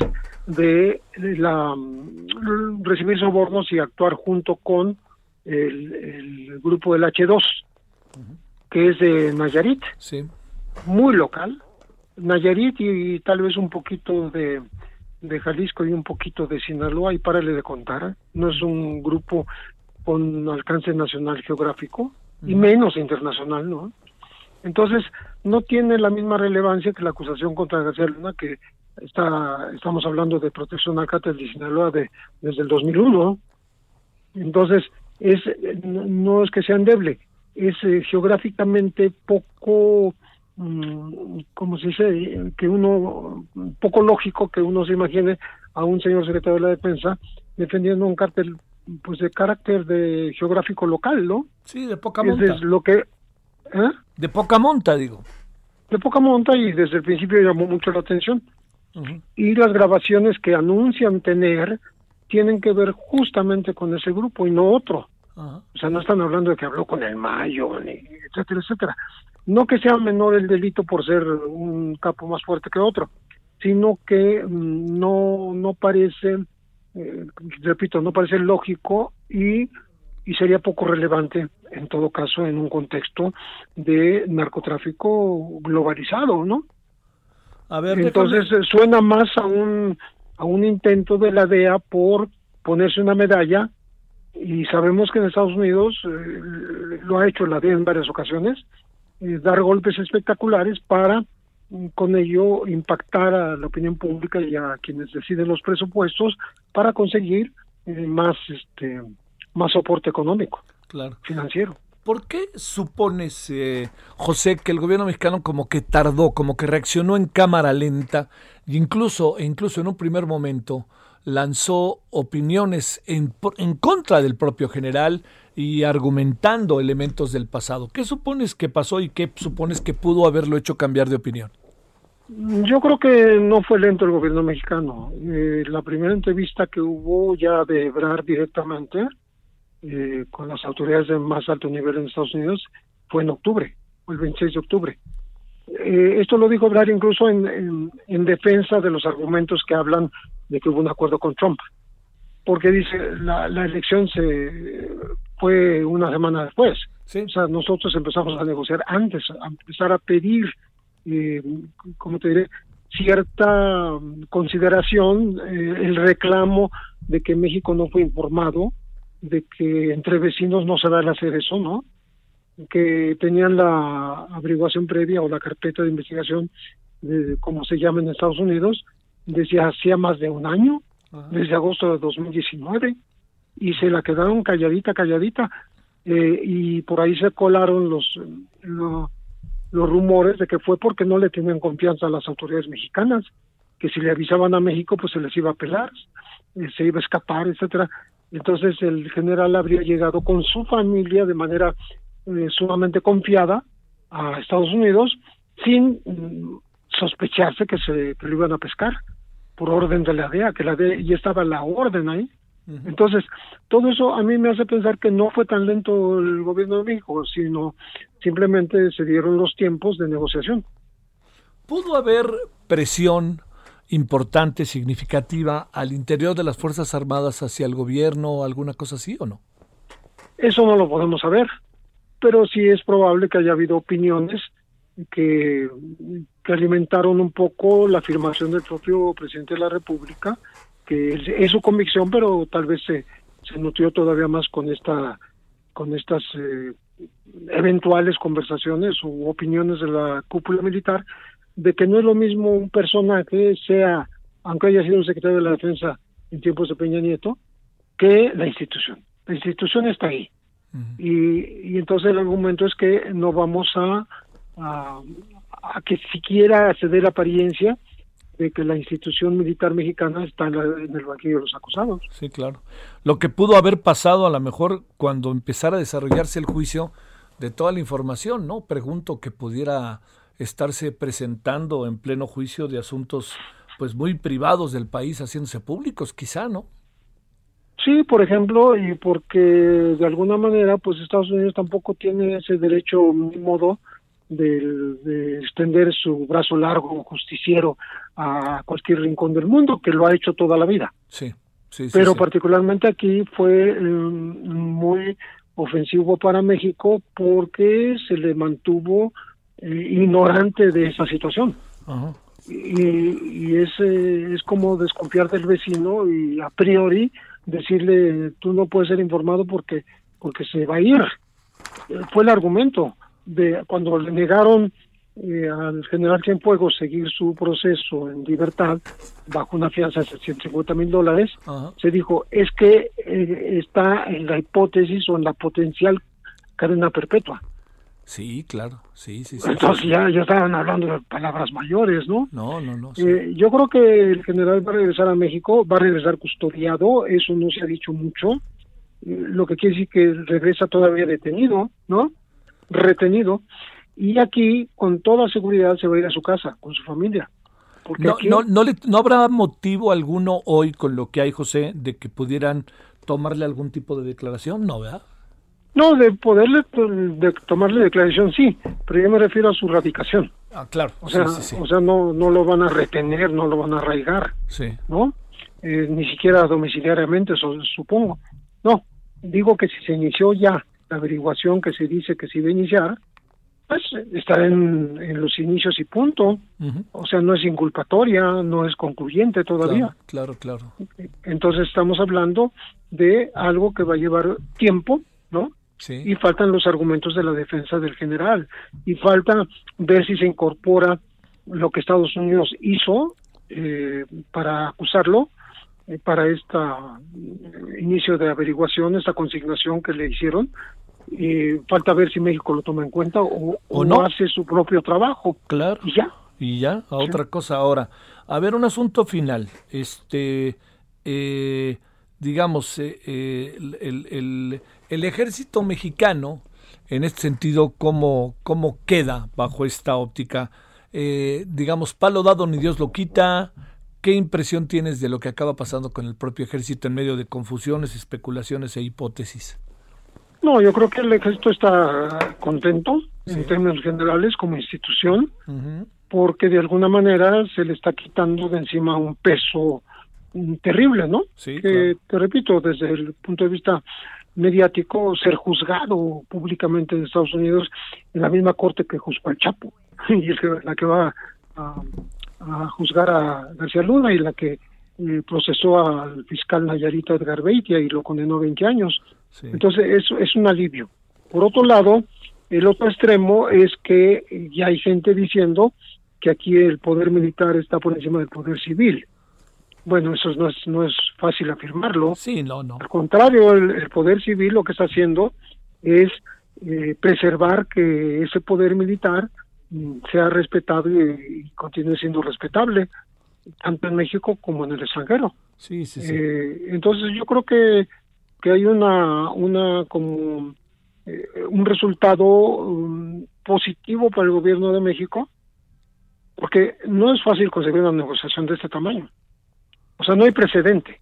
Speaker 3: de la mm, recibir sobornos y actuar junto con el, el grupo del H2, que es de Nayarit
Speaker 1: Sí.
Speaker 3: muy local, Nayarit y, y tal vez un poquito de, de Jalisco y un poquito de Sinaloa y párale de contar, no es un grupo con alcance nacional geográfico y menos internacional, ¿no? Entonces, no tiene la misma relevancia que la acusación contra García Luna, que está, estamos hablando de protección al cártel de Sinaloa de, desde el 2001. Entonces, es, no es que sea endeble, es eh, geográficamente poco, mm, como se dice, que uno, poco lógico que uno se imagine a un señor secretario de la defensa defendiendo un cártel pues de carácter de geográfico local, ¿no?
Speaker 1: Sí, de poca monta.
Speaker 3: es lo que... ¿eh?
Speaker 1: De poca monta, digo.
Speaker 3: de poca monta y desde el principio llamó mucho la atención. Y las grabaciones que anuncian tener tienen que ver justamente con ese grupo y no otro.
Speaker 1: Ajá.
Speaker 3: O sea, no están hablando de que habló con el Mayo, ni etcétera, etcétera. No que sea menor el delito por ser un capo más fuerte que otro, sino que mm, no, no parece, eh, repito, no parece lógico y, y sería poco relevante, en todo caso, en un contexto de narcotráfico globalizado, ¿no?
Speaker 1: A ver,
Speaker 3: Entonces
Speaker 1: déjame-
Speaker 3: eh, suena más a un a un intento de la DEA por ponerse una medalla y sabemos que en Estados Unidos eh, lo ha hecho la DEA en varias ocasiones eh, dar golpes espectaculares para mm, con ello impactar a la opinión pública y a quienes deciden los presupuestos para conseguir eh, más este más soporte económico
Speaker 1: claro.
Speaker 3: financiero
Speaker 1: ¿Por qué supones, eh, José, que el gobierno mexicano como que tardó, como que reaccionó en cámara lenta, incluso, e incluso en un primer momento lanzó opiniones en, en contra del propio general y argumentando elementos del pasado? ¿Qué supones que pasó y qué supones que pudo haberlo hecho cambiar de opinión?
Speaker 3: Yo creo que no fue lento el gobierno mexicano. Eh, la primera entrevista que hubo ya de Ebrard directamente eh, con las autoridades de más alto nivel en Estados Unidos fue en octubre, el 26 de octubre. Eh, esto lo dijo Ebrard incluso en, en defensa de los argumentos que hablan de que hubo un acuerdo con Trump, porque dice la, la elección se fue una semana después.
Speaker 1: Sí.
Speaker 3: O sea, nosotros empezamos a negociar antes, a empezar a pedir, eh, ¿cómo te diré? Cierta mm, consideración, eh, el reclamo de que México no fue informado, de que entre vecinos no se debe hacer eso, ¿no? Que tenían la averiguación previa o la carpeta de investigación, de, como se llama en Estados Unidos, desde hacía más de un año, desde agosto de 2019, y se la quedaron calladita, calladita eh, y por ahí se colaron los, lo- los rumores de que fue porque no le tenían confianza a las autoridades mexicanas, que si le avisaban a México pues se les iba a pelar, eh, se iba a escapar, etcétera. Entonces el general habría llegado con su familia de manera eh, sumamente confiada a Estados Unidos sin mm, sospecharse que se que lo iban a pescar por orden de la DEA, que la DEA ya estaba la orden ahí. Entonces, todo eso a mí me hace pensar que no fue tan lento el gobierno de México, sino simplemente se dieron los tiempos de negociación.
Speaker 1: ¿Pudo haber presión importante, significativa al interior de las Fuerzas Armadas hacia el gobierno o alguna cosa así o no?
Speaker 3: Eso no lo podemos saber. pero sí es probable que haya habido opiniones que, que alimentaron un poco la afirmación del propio presidente de la República, que es, es su convicción, pero tal vez se, se nutrió todavía más con esta con estas eh, eventuales conversaciones u opiniones de la cúpula militar de que no es lo mismo un personaje sea aunque haya sido un secretario de la defensa en tiempos de Peña Nieto que la institución. La institución está ahí. Y, y entonces el argumento es que no vamos a, a, a que siquiera se dé la apariencia de que la institución militar mexicana está en, la- en el banquillo de los acusados.
Speaker 1: Sí, claro. Lo que pudo haber pasado a lo mejor cuando empezara a desarrollarse el juicio de toda la información, ¿no? Pregunto que pudiera estarse presentando en pleno juicio de asuntos pues muy privados del país haciéndose públicos, quizá, ¿no?
Speaker 3: Sí, por ejemplo, y porque de alguna manera, pues Estados Unidos tampoco tiene ese derecho modo de, de extender su brazo largo justiciero a cualquier rincón del mundo, que lo ha hecho toda la vida.
Speaker 1: Sí, sí, sí.
Speaker 3: Pero
Speaker 1: sí.
Speaker 3: particularmente aquí fue eh, muy ofensivo para México porque se le mantuvo eh, ignorante de esa situación.
Speaker 1: Ajá.
Speaker 3: y, y es, eh, es como desconfiar del vecino y a priori decirle tú no puedes ser informado porque porque se va a ir fue el argumento de cuando le negaron eh, al general Cienfuegos seguir su proceso en libertad bajo una fianza de 750 mil dólares se dijo es que eh, está en la hipótesis o en la potencial cadena perpetua
Speaker 1: Sí, claro. Sí, sí, sí.
Speaker 3: entonces ya ya estaban hablando de palabras mayores no
Speaker 1: No, no, no. sí.
Speaker 3: eh, yo creo que el general va a regresar a México, va a regresar custodiado, eso no se ha dicho mucho, eh, lo que quiere decir que regresa todavía detenido, ¿no? Retenido, y aquí con toda seguridad se va a ir a su casa, con su familia. Porque
Speaker 1: No,
Speaker 3: aquí,
Speaker 1: no, no, le- no habrá motivo alguno hoy con lo que hay, José, de que pudieran tomarle algún tipo de declaración, ¿no, verdad?
Speaker 3: no, de poderle de tomarle declaración sí, pero yo me refiero a su radicación.
Speaker 1: Ah, claro.
Speaker 3: O sea,
Speaker 1: sí, sí, sí.
Speaker 3: o sea no, no lo van a retener, no lo van a arraigar.
Speaker 1: Sí.
Speaker 3: ¿no? Eh, ni siquiera domiciliariamente, supongo. No, digo que si se inició ya la averiguación que se dice que se iba a iniciar, pues estará en, en los inicios y punto. O sea, no es inculpatoria, no es concluyente todavía.
Speaker 1: Claro, claro, claro.
Speaker 3: Entonces estamos hablando de algo que va a llevar tiempo, ¿no?
Speaker 1: Sí.
Speaker 3: y faltan los argumentos de la defensa del general y falta ver si se incorpora lo que Estados Unidos hizo eh, para acusarlo eh, para esta eh, inicio de averiguación esta consignación que le hicieron y falta ver si México lo toma en cuenta o, o
Speaker 1: no.
Speaker 3: hace su propio trabajo
Speaker 1: Claro.
Speaker 3: y ya
Speaker 1: Y ya, a otra cosa ahora. A ver, un asunto final. Este, eh, digamos, eh, eh, el, el- el- el ejército mexicano, en este sentido, ¿cómo, cómo queda bajo esta óptica? Eh, digamos, palo dado ni Dios lo quita. ¿Qué impresión tienes de lo que acaba pasando con el propio ejército en medio de confusiones, especulaciones e hipótesis?
Speaker 3: No yo creo que el ejército está contento en términos generales como institución porque de alguna manera se le está quitando de encima un peso mm, terrible, ¿no?
Speaker 1: Sí,
Speaker 3: que te repito, desde el punto de vista mediático, ser juzgado públicamente en Estados Unidos en la misma corte que juzgó al Chapo, y es la que va a, a juzgar a García Luna y la que eh, procesó al fiscal Nayarita Edgar Beitia y lo condenó a 20 años.
Speaker 1: Sí.
Speaker 3: Entonces, eso es un alivio. Por otro lado, el otro extremo es que ya hay gente diciendo que aquí el poder militar está por encima del poder civil. Bueno, eso no es, no es fácil afirmarlo.
Speaker 1: Sí, no, no.
Speaker 3: Al contrario, el, el poder civil lo que está haciendo es eh, preservar que ese poder militar mm, sea respetado y, y continúe siendo respetable, tanto en México como en el extranjero.
Speaker 1: Sí, sí, sí.
Speaker 3: Eh, entonces yo creo que, que hay una, una como eh, un resultado um, positivo para el gobierno de México, porque no es fácil conseguir una negociación de este tamaño. O sea, no hay precedente.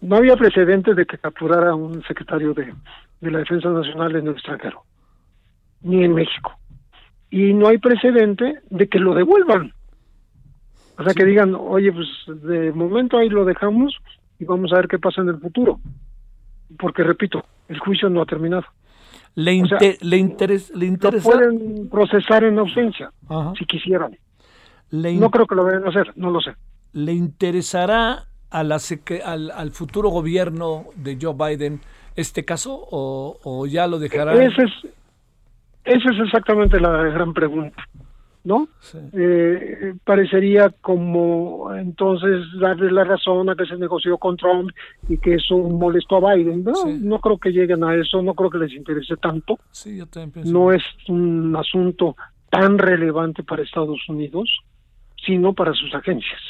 Speaker 3: No había precedente de que capturara a un secretario de, de la Defensa Nacional en el extranjero, ni en México. Y no hay precedente de que lo devuelvan. O sea, que digan, oye, pues de momento ahí lo dejamos y vamos a ver qué pasa en el futuro. Porque, repito, el juicio no ha terminado.
Speaker 1: le,
Speaker 3: O sea,
Speaker 1: inte- le, interes- le
Speaker 3: Lo
Speaker 1: interesa
Speaker 3: pueden procesar en ausencia,
Speaker 1: Ajá.
Speaker 3: si quisieran.
Speaker 1: le,
Speaker 3: No creo que lo vayan a hacer, no lo sé.
Speaker 1: le interesará a la al, al futuro gobierno de Joe Biden este caso o, o ya lo dejará
Speaker 3: Esa es, esa es exactamente la gran pregunta, ¿no?
Speaker 1: Sí.
Speaker 3: Eh, parecería como entonces darle la razón a que se negoció con Trump y que eso molestó a Biden. No,
Speaker 1: Sí.
Speaker 3: no creo que lleguen a eso, no creo que les interese tanto.
Speaker 1: Sí, yo también pienso.
Speaker 3: No es un asunto tan relevante para Estados Unidos, sino para sus agencias,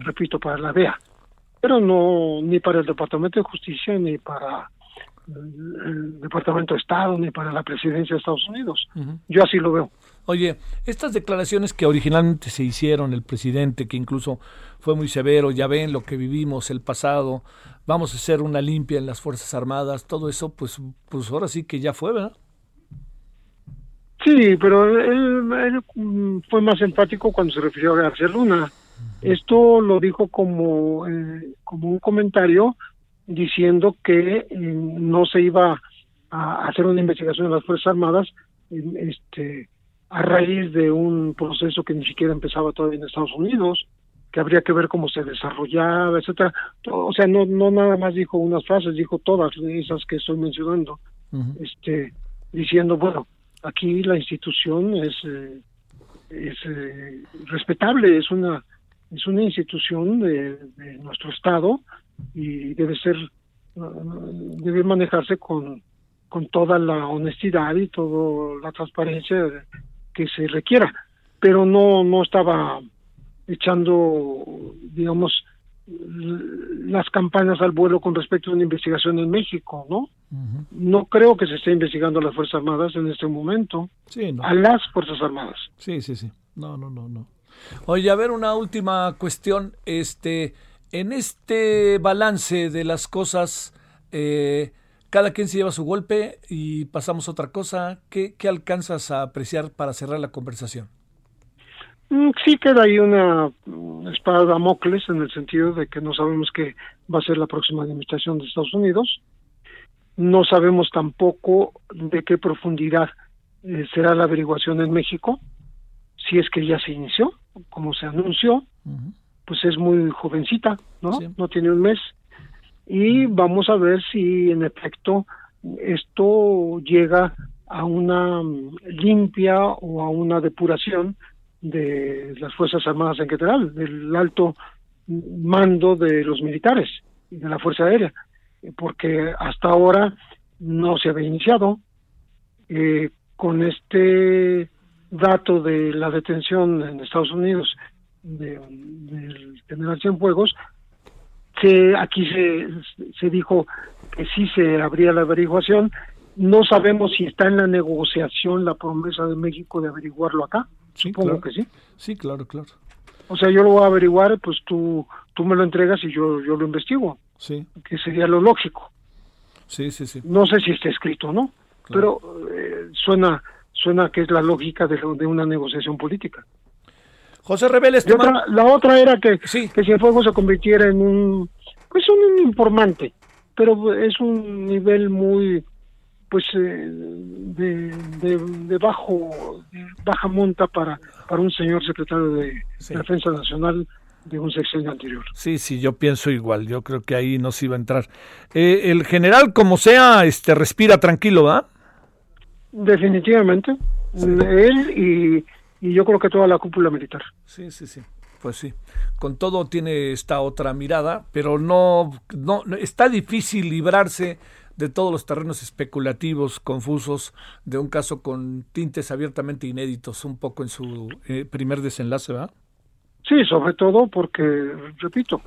Speaker 3: repito, para la DEA, pero no ni para el Departamento de Justicia ni para el, Departamento de Estado ni para la Presidencia de Estados Unidos. Yo así lo veo.
Speaker 1: Oye, estas declaraciones que originalmente se hicieron, el presidente, que incluso fue muy severo, ya ven lo que vivimos, el pasado, vamos a hacer una limpia en las Fuerzas Armadas, todo eso, pues, pues ahora sí que ya fue, ¿verdad?
Speaker 3: Sí, pero él, él, fue más enfático cuando se refirió a García Luna. Esto lo dijo como, eh, como un comentario diciendo que eh, no se iba a hacer una investigación en las Fuerzas Armadas eh, este, a raíz de un proceso que ni siquiera empezaba todavía en Estados Unidos, que habría que ver cómo se desarrollaba, etcétera. O sea, no, no nada más dijo unas frases, dijo todas esas que estoy mencionando este diciendo bueno aquí la institución es eh, es eh, respetable es una es una institución de, de nuestro estado y debe ser uh, debe manejarse con con toda la honestidad y toda la transparencia que se requiera pero no no estaba echando digamos las campanas al vuelo con respecto a una investigación en México, ¿no? No creo que se esté investigando a las Fuerzas Armadas en este momento,
Speaker 1: Sí, no.
Speaker 3: a las Fuerzas Armadas.
Speaker 1: Sí, sí, sí. No, no, no, no. Oye, a ver, una última cuestión. Este, en este balance de las cosas, eh, cada quien se lleva su golpe y pasamos a otra cosa. ¿Qué, qué alcanzas a apreciar para cerrar la conversación?
Speaker 3: Mm, Sí queda ahí una mm, espada de Damocles en el sentido de que no sabemos qué va a ser la próxima administración de Estados Unidos. No sabemos tampoco de qué profundidad eh, será la averiguación en México, si es que ya se inició, como se anunció, pues es muy jovencita, ¿no?
Speaker 1: Sí.
Speaker 3: No tiene un mes. Y vamos a ver si en efecto esto llega a una mm, limpia o a una depuración de las Fuerzas Armadas en general, del alto mando de los militares y de la Fuerza Aérea, porque hasta ahora no se había iniciado. Eh, con este dato de la detención en Estados Unidos de- del general Cienfuegos, se, aquí se, se dijo que sí se abría la averiguación. No sabemos si está en la negociación la promesa de México de averiguarlo acá.
Speaker 1: Sí,
Speaker 3: Supongo
Speaker 1: claro.
Speaker 3: que sí.
Speaker 1: Sí, claro, claro.
Speaker 3: O sea, yo lo voy a averiguar, pues tú, tú me lo entregas y yo, yo lo investigo,
Speaker 1: Sí,
Speaker 3: que sería lo lógico.
Speaker 1: sí, sí, sí.
Speaker 3: No sé si está escrito o no,
Speaker 1: Claro.
Speaker 3: pero eh, suena suena que es la lógica de, de una negociación política.
Speaker 1: José Reveles,
Speaker 3: Y
Speaker 1: te
Speaker 3: otra,
Speaker 1: man-
Speaker 3: la otra era que,
Speaker 1: Sí.
Speaker 3: que Cienfuegos se convirtiera en un, pues un informante, pero es un nivel muy, pues, eh, de, de, de bajo, de baja monta para, para un señor secretario de
Speaker 1: Sí.
Speaker 3: Defensa Nacional de un sexenio anterior.
Speaker 1: Sí, sí, yo pienso igual. Yo creo que ahí no se iba a entrar. Eh, el general, como sea, este, respira tranquilo, ¿va?
Speaker 3: Definitivamente, él y, y yo creo que toda la cúpula militar.
Speaker 1: Sí, sí, sí. Pues sí. Con todo tiene esta otra mirada, pero no, no, está difícil librarse de todos los terrenos especulativos, confusos, de un caso con tintes abiertamente inéditos, un poco en su eh, primer desenlace, ¿va?
Speaker 3: Sí, sobre todo porque, repito,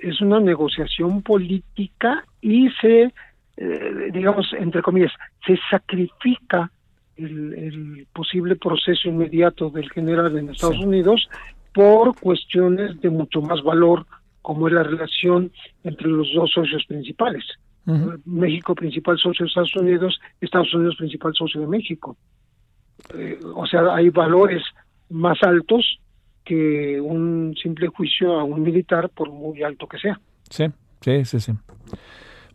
Speaker 3: es una negociación política y se, eh, digamos, entre comillas, se sacrifica el, el posible proceso inmediato del general en Estados
Speaker 1: Sí.
Speaker 3: Unidos por cuestiones de mucho más valor, como es la relación entre los dos socios principales.
Speaker 1: Ujú.
Speaker 3: México principal socio de Estados Unidos, Estados Unidos principal socio de México. Eh, o sea, hay valores más altos que un simple juicio a un militar, por muy alto que sea.
Speaker 1: Sí, sí, sí, sí.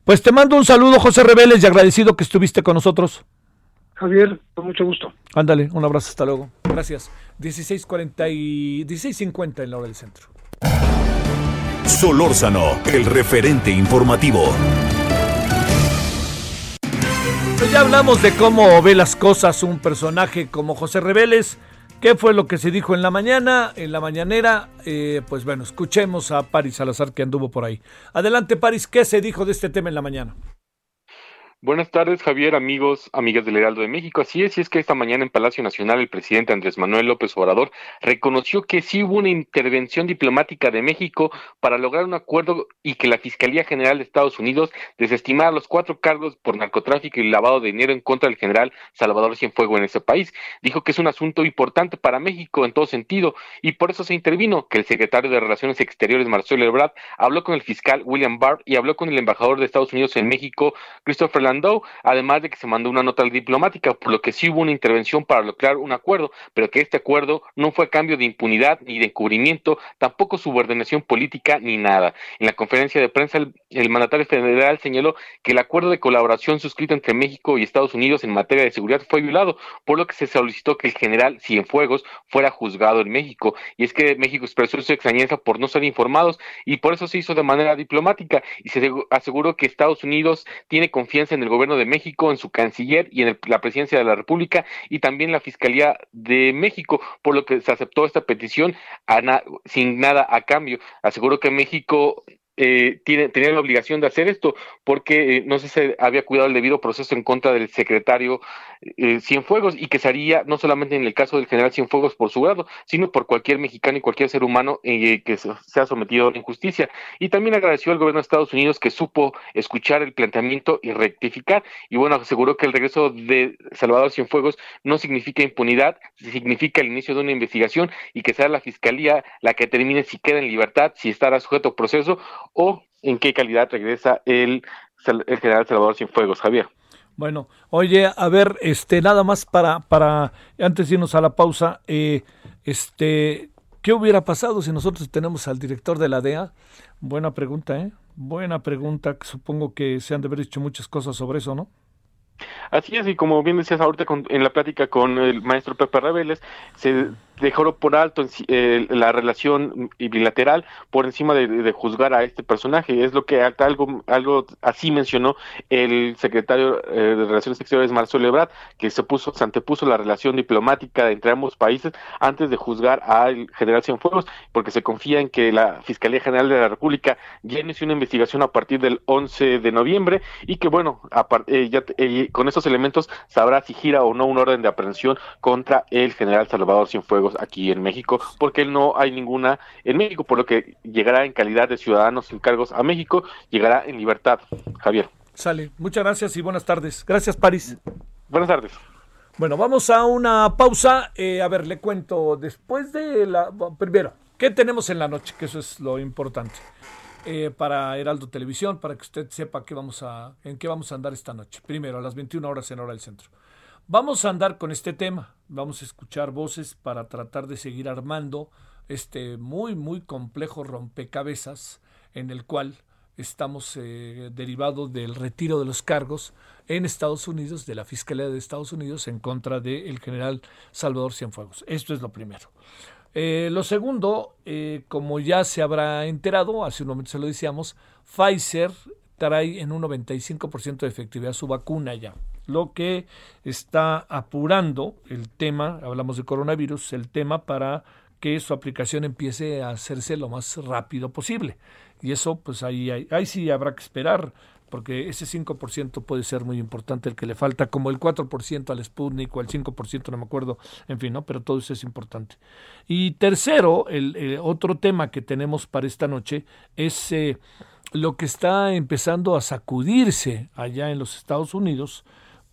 Speaker 1: Pues te mando un saludo, José Reveles, y agradecido que estuviste con nosotros.
Speaker 3: Javier, con mucho gusto.
Speaker 1: Ándale, un abrazo, hasta luego. Gracias. 16.40 y 16.50 en la hora del centro.
Speaker 2: Solórzano, el referente informativo.
Speaker 1: Pues ya hablamos de cómo ve las cosas un personaje como José Reveles. ¿Qué fue lo que se dijo en la mañana, en la mañanera? Eh, pues bueno, escuchemos a Paris Salazar que anduvo por ahí. Adelante, Paris, ¿qué se dijo de este tema en la mañana?
Speaker 4: Buenas tardes, Javier, amigos, amigas del Heraldo de México. Así es, y es que esta mañana en Palacio Nacional el presidente Andrés Manuel López Obrador reconoció que sí hubo una intervención diplomática de México para lograr un acuerdo y que la Fiscalía General de Estados Unidos desestimara los cuatro cargos por narcotráfico y lavado de dinero en contra del general Salvador Cienfuego en ese país. Dijo que es un asunto importante para México en todo sentido y por eso se intervino que el secretario de Relaciones Exteriores Marcelo Ebrard habló con el fiscal William Barr y habló con el embajador de Estados Unidos en México, Christopher además de que se mandó una nota diplomática, por lo que sí hubo una intervención para lograr un acuerdo, pero que este acuerdo no fue cambio de impunidad ni de encubrimiento, tampoco subordinación política ni nada. En la conferencia de prensa, el, mandatario federal señaló que el acuerdo de colaboración suscrito entre México y Estados Unidos en materia de seguridad fue violado, por lo que se solicitó que el general Cienfuegos fuera juzgado en México. Y es que México expresó su extrañeza por no ser informados y por eso se hizo de manera diplomática y se aseguró que Estados Unidos tiene confianza el gobierno de México, en su canciller y en la presidencia de la República y también la Fiscalía de México, por lo que se aceptó esta petición sin nada a cambio. Aseguró que México eh, tiene, tenía la obligación de hacer esto porque eh, no sé si había cuidado el debido proceso en contra del secretario eh, Cienfuegos y que se haría no solamente en el caso del general Cienfuegos por su grado, sino por cualquier mexicano y cualquier ser humano eh, que se, ha sometido a la injusticia. Y también agradeció al gobierno de Estados Unidos que supo escuchar el planteamiento y rectificar. Y bueno, aseguró que el regreso de Salvador Cienfuegos no significa impunidad, significa el inicio de una investigación y que sea la fiscalía la que determine si queda en libertad, si estará sujeto a proceso o en qué calidad regresa el, el general Salvador Cienfuegos. Javier.
Speaker 1: Bueno, oye, a ver, este, nada más para, para, antes de irnos a la pausa, eh, este, ¿qué hubiera pasado si nosotros tenemos al director de la DEA? Buena pregunta, ¿eh? Buena pregunta, supongo que se han de haber dicho muchas cosas sobre eso, ¿no?
Speaker 4: Así es, y como bien decías ahorita en la plática con el maestro Pepe Reveles, se dejó por alto eh, la relación bilateral por encima de, juzgar a este personaje. Es lo que algo, algo así mencionó el secretario eh, de Relaciones Exteriores, Marcelo Ebrard, que se puso, se antepuso la relación diplomática entre ambos países antes de juzgar al general Cienfuegos, porque se confía en que la Fiscalía General de la República ya inició una investigación a partir del 11 de noviembre y que, bueno, eh, ya, con esos elementos sabrá si gira o no una orden de aprehensión contra el general Salvador Cienfuegos aquí en México, porque no hay ninguna en México, por lo que llegará en calidad de ciudadanos sin cargos a México, llegará en libertad. Javier.
Speaker 1: Sale. Muchas gracias y buenas tardes. Gracias, París.
Speaker 4: Buenas tardes.
Speaker 1: Bueno, vamos a una pausa. Eh, a ver, le cuento después de la... Primero, ¿qué tenemos en la noche? Que eso es lo importante. Eh, para Heraldo Televisión, para que usted sepa qué vamos a, en qué vamos a andar esta noche. Primero, a las 21 horas en hora del centro. Vamos a andar con este tema, vamos a escuchar voces para tratar de seguir armando este muy, muy complejo rompecabezas en el cual estamos eh, derivados del retiro de los cargos en Estados Unidos, de la Fiscalía de Estados Unidos, en contra del general Salvador Cienfuegos. Esto es lo primero. Eh, lo segundo, eh, como ya se habrá enterado, hace un momento se lo decíamos, Pfizer trae en un 95% de efectividad su vacuna ya lo que está apurando el tema, hablamos de coronavirus, el tema para que su aplicación empiece a hacerse lo más rápido posible. Y eso, pues ahí, ahí, sí habrá que esperar, porque ese 5% puede ser muy importante, el que le falta, como el 4% al Sputnik o el 5%, no me acuerdo, en fin, ¿no? Pero todo eso es importante. Y tercero, el, otro tema que tenemos para esta noche es eh, lo que está empezando a sacudirse allá en los Estados Unidos,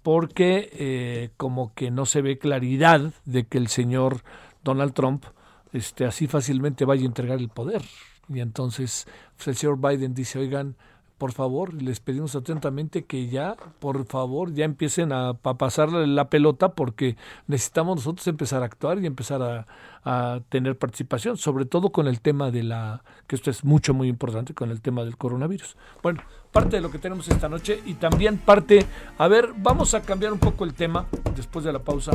Speaker 1: porque eh, como que no se ve claridad de que el señor Donald Trump este, así fácilmente vaya a entregar el poder. Y entonces pues, el señor Biden dice, oigan, por favor, les pedimos atentamente que ya, por favor, ya empiecen a, a pasarle la pelota porque necesitamos nosotros empezar a actuar y empezar a, tener participación, sobre todo con el tema de la, que esto es mucho, muy importante, con el tema del coronavirus. Bueno, parte de lo que tenemos esta noche y también parte, a ver, vamos a cambiar un poco el tema después de la pausa.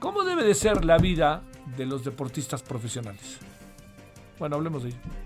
Speaker 1: ¿Cómo debe de ser la vida de los deportistas profesionales? Bueno, hablemos de ello.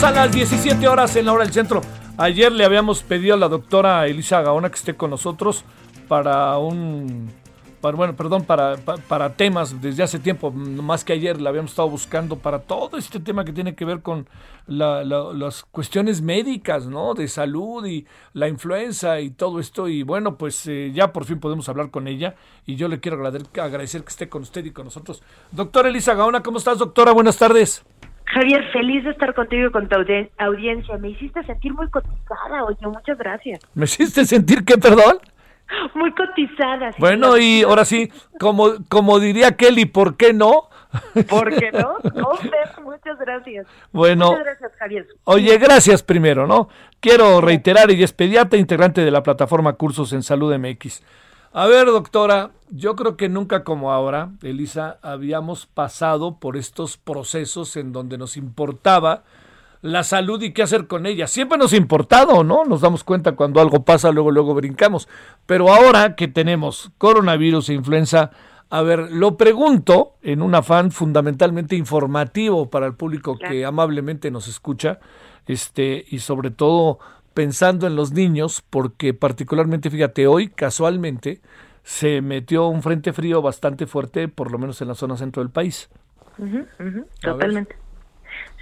Speaker 1: A las 17 horas en la hora del centro. Ayer le habíamos pedido a la doctora Elisa Gaona que esté con nosotros para un. Para, bueno, perdón, para, para, para, temas desde hace tiempo, más que ayer la habíamos estado buscando para todo este tema que tiene que ver con la, la, las cuestiones médicas, ¿no? De salud y la influenza y todo esto. Y bueno, pues eh, ya por fin podemos hablar con ella y yo le quiero agradecer, agradecer que esté con usted y con nosotros. Doctora Elisa Gaona, ¿cómo estás, doctora? Buenas tardes.
Speaker 5: Javier, feliz de estar contigo y con tu audi audiencia. Me hiciste sentir muy cotizada, oye, muchas gracias.
Speaker 1: ¿Me hiciste sentir qué, perdón?
Speaker 5: Muy cotizada.
Speaker 1: Bueno, y ahora sí, como, como diría Kelly, ¿por qué no?
Speaker 5: ¿Por qué no? No, muchas gracias.
Speaker 1: Bueno,
Speaker 5: muchas gracias, Javier.
Speaker 1: Oye, gracias primero, ¿no? Quiero reiterar, y es pediatra integrante de la plataforma Cursos en Salud MX. A ver, doctora, yo creo que nunca como ahora, Elisa, habíamos pasado por estos procesos en donde nos importaba la salud y qué hacer con ella. Siempre nos ha importado, ¿no? Nos damos cuenta cuando algo pasa, luego, luego brincamos. Pero ahora que tenemos coronavirus e influenza, a ver, lo pregunto en un afán fundamentalmente informativo para el público claro. que amablemente nos escucha, este, y sobre todo pensando en los niños, porque particularmente, fíjate, hoy casualmente se metió un frente frío bastante fuerte, por lo menos en la zona centro del país.
Speaker 5: Uh -huh, uh -huh, totalmente.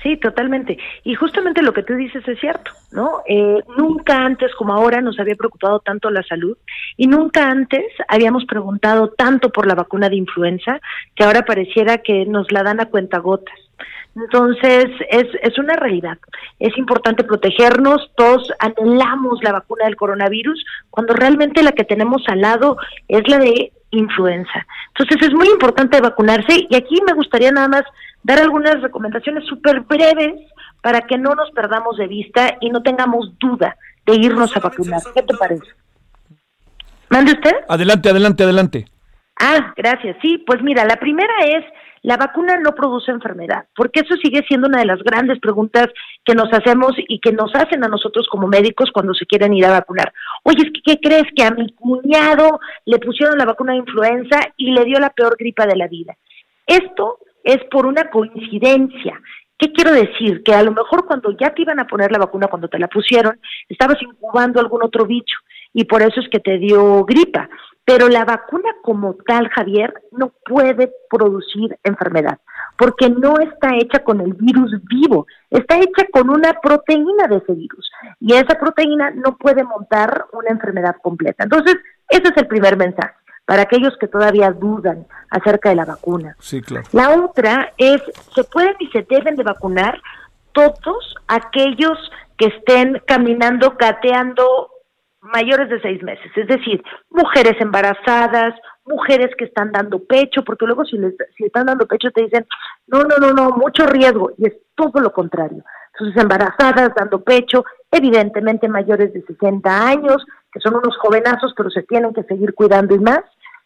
Speaker 5: Sí, totalmente. Y justamente lo que tú dices es cierto, ¿no? Eh, nunca antes como ahora nos había preocupado tanto la salud y nunca antes habíamos preguntado tanto por la vacuna de influenza que ahora pareciera que nos la dan a cuentagotas. Entonces, es, es una realidad. Es importante protegernos. Todos anhelamos la vacuna del coronavirus cuando realmente la que tenemos al lado es la de influenza. Entonces, es muy importante vacunarse y aquí me gustaría nada más dar algunas recomendaciones súper breves para que no nos perdamos de vista y no tengamos duda de irnos a vacunar. ¿Qué te parece? ¿Mande usted?
Speaker 1: Adelante, adelante, adelante.
Speaker 5: Ah, gracias. Sí, pues mira, la primera es la vacuna no produce enfermedad, porque eso sigue siendo una de las grandes preguntas que nos hacemos y que nos hacen a nosotros como médicos cuando se quieren ir a vacunar. Oye, es que, ¿qué crees? Que a mi cuñado le pusieron la vacuna de influenza y le dio la peor gripa de la vida. Esto es por una coincidencia. ¿Qué quiero decir? Que a lo mejor cuando ya te iban a poner la vacuna, cuando te la pusieron, estabas incubando algún otro bicho y por eso es que te dio gripa. Pero la vacuna como tal, Javier, no puede producir enfermedad, porque no está hecha con el virus vivo, está hecha con una proteína de ese virus, y esa proteína no puede montar una enfermedad completa. Entonces, ese es el primer mensaje para aquellos que todavía dudan acerca de la vacuna.
Speaker 1: Sí, claro.
Speaker 5: La otra es, se pueden y se deben de vacunar todos aquellos que estén caminando, gateando mayores de seis meses, es decir, mujeres embarazadas, mujeres que están dando pecho, porque luego si, les, si están dando pecho te dicen, no, no, no, no, mucho riesgo, y es todo lo contrario. Entonces, embarazadas, dando pecho, evidentemente mayores de 60 años, que son unos jovenazos, pero se tienen que seguir cuidando y más,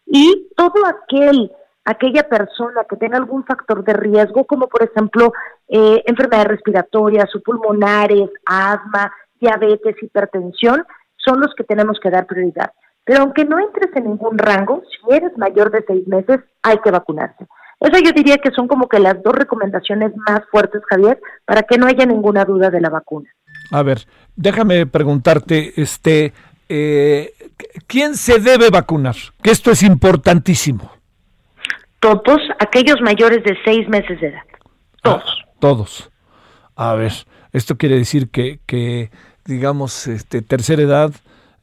Speaker 5: y todo aquel, aquella persona que tenga algún factor de riesgo, como por ejemplo eh, enfermedades respiratorias pulmonares, asma, diabetes, hipertensión, son los que tenemos que dar prioridad. Pero aunque no entres en ningún rango, si eres mayor de seis meses, hay que vacunarse. Eso yo diría que son como que las dos recomendaciones más fuertes, Javier, para que no haya ninguna duda de la vacuna.
Speaker 1: A ver, déjame preguntarte, este, eh, ¿quién se debe vacunar? Que esto es importantísimo.
Speaker 5: Todos aquellos mayores de seis meses de edad. Todos.
Speaker 1: Ah, todos. A ver, esto quiere decir que, que digamos, este, tercera edad,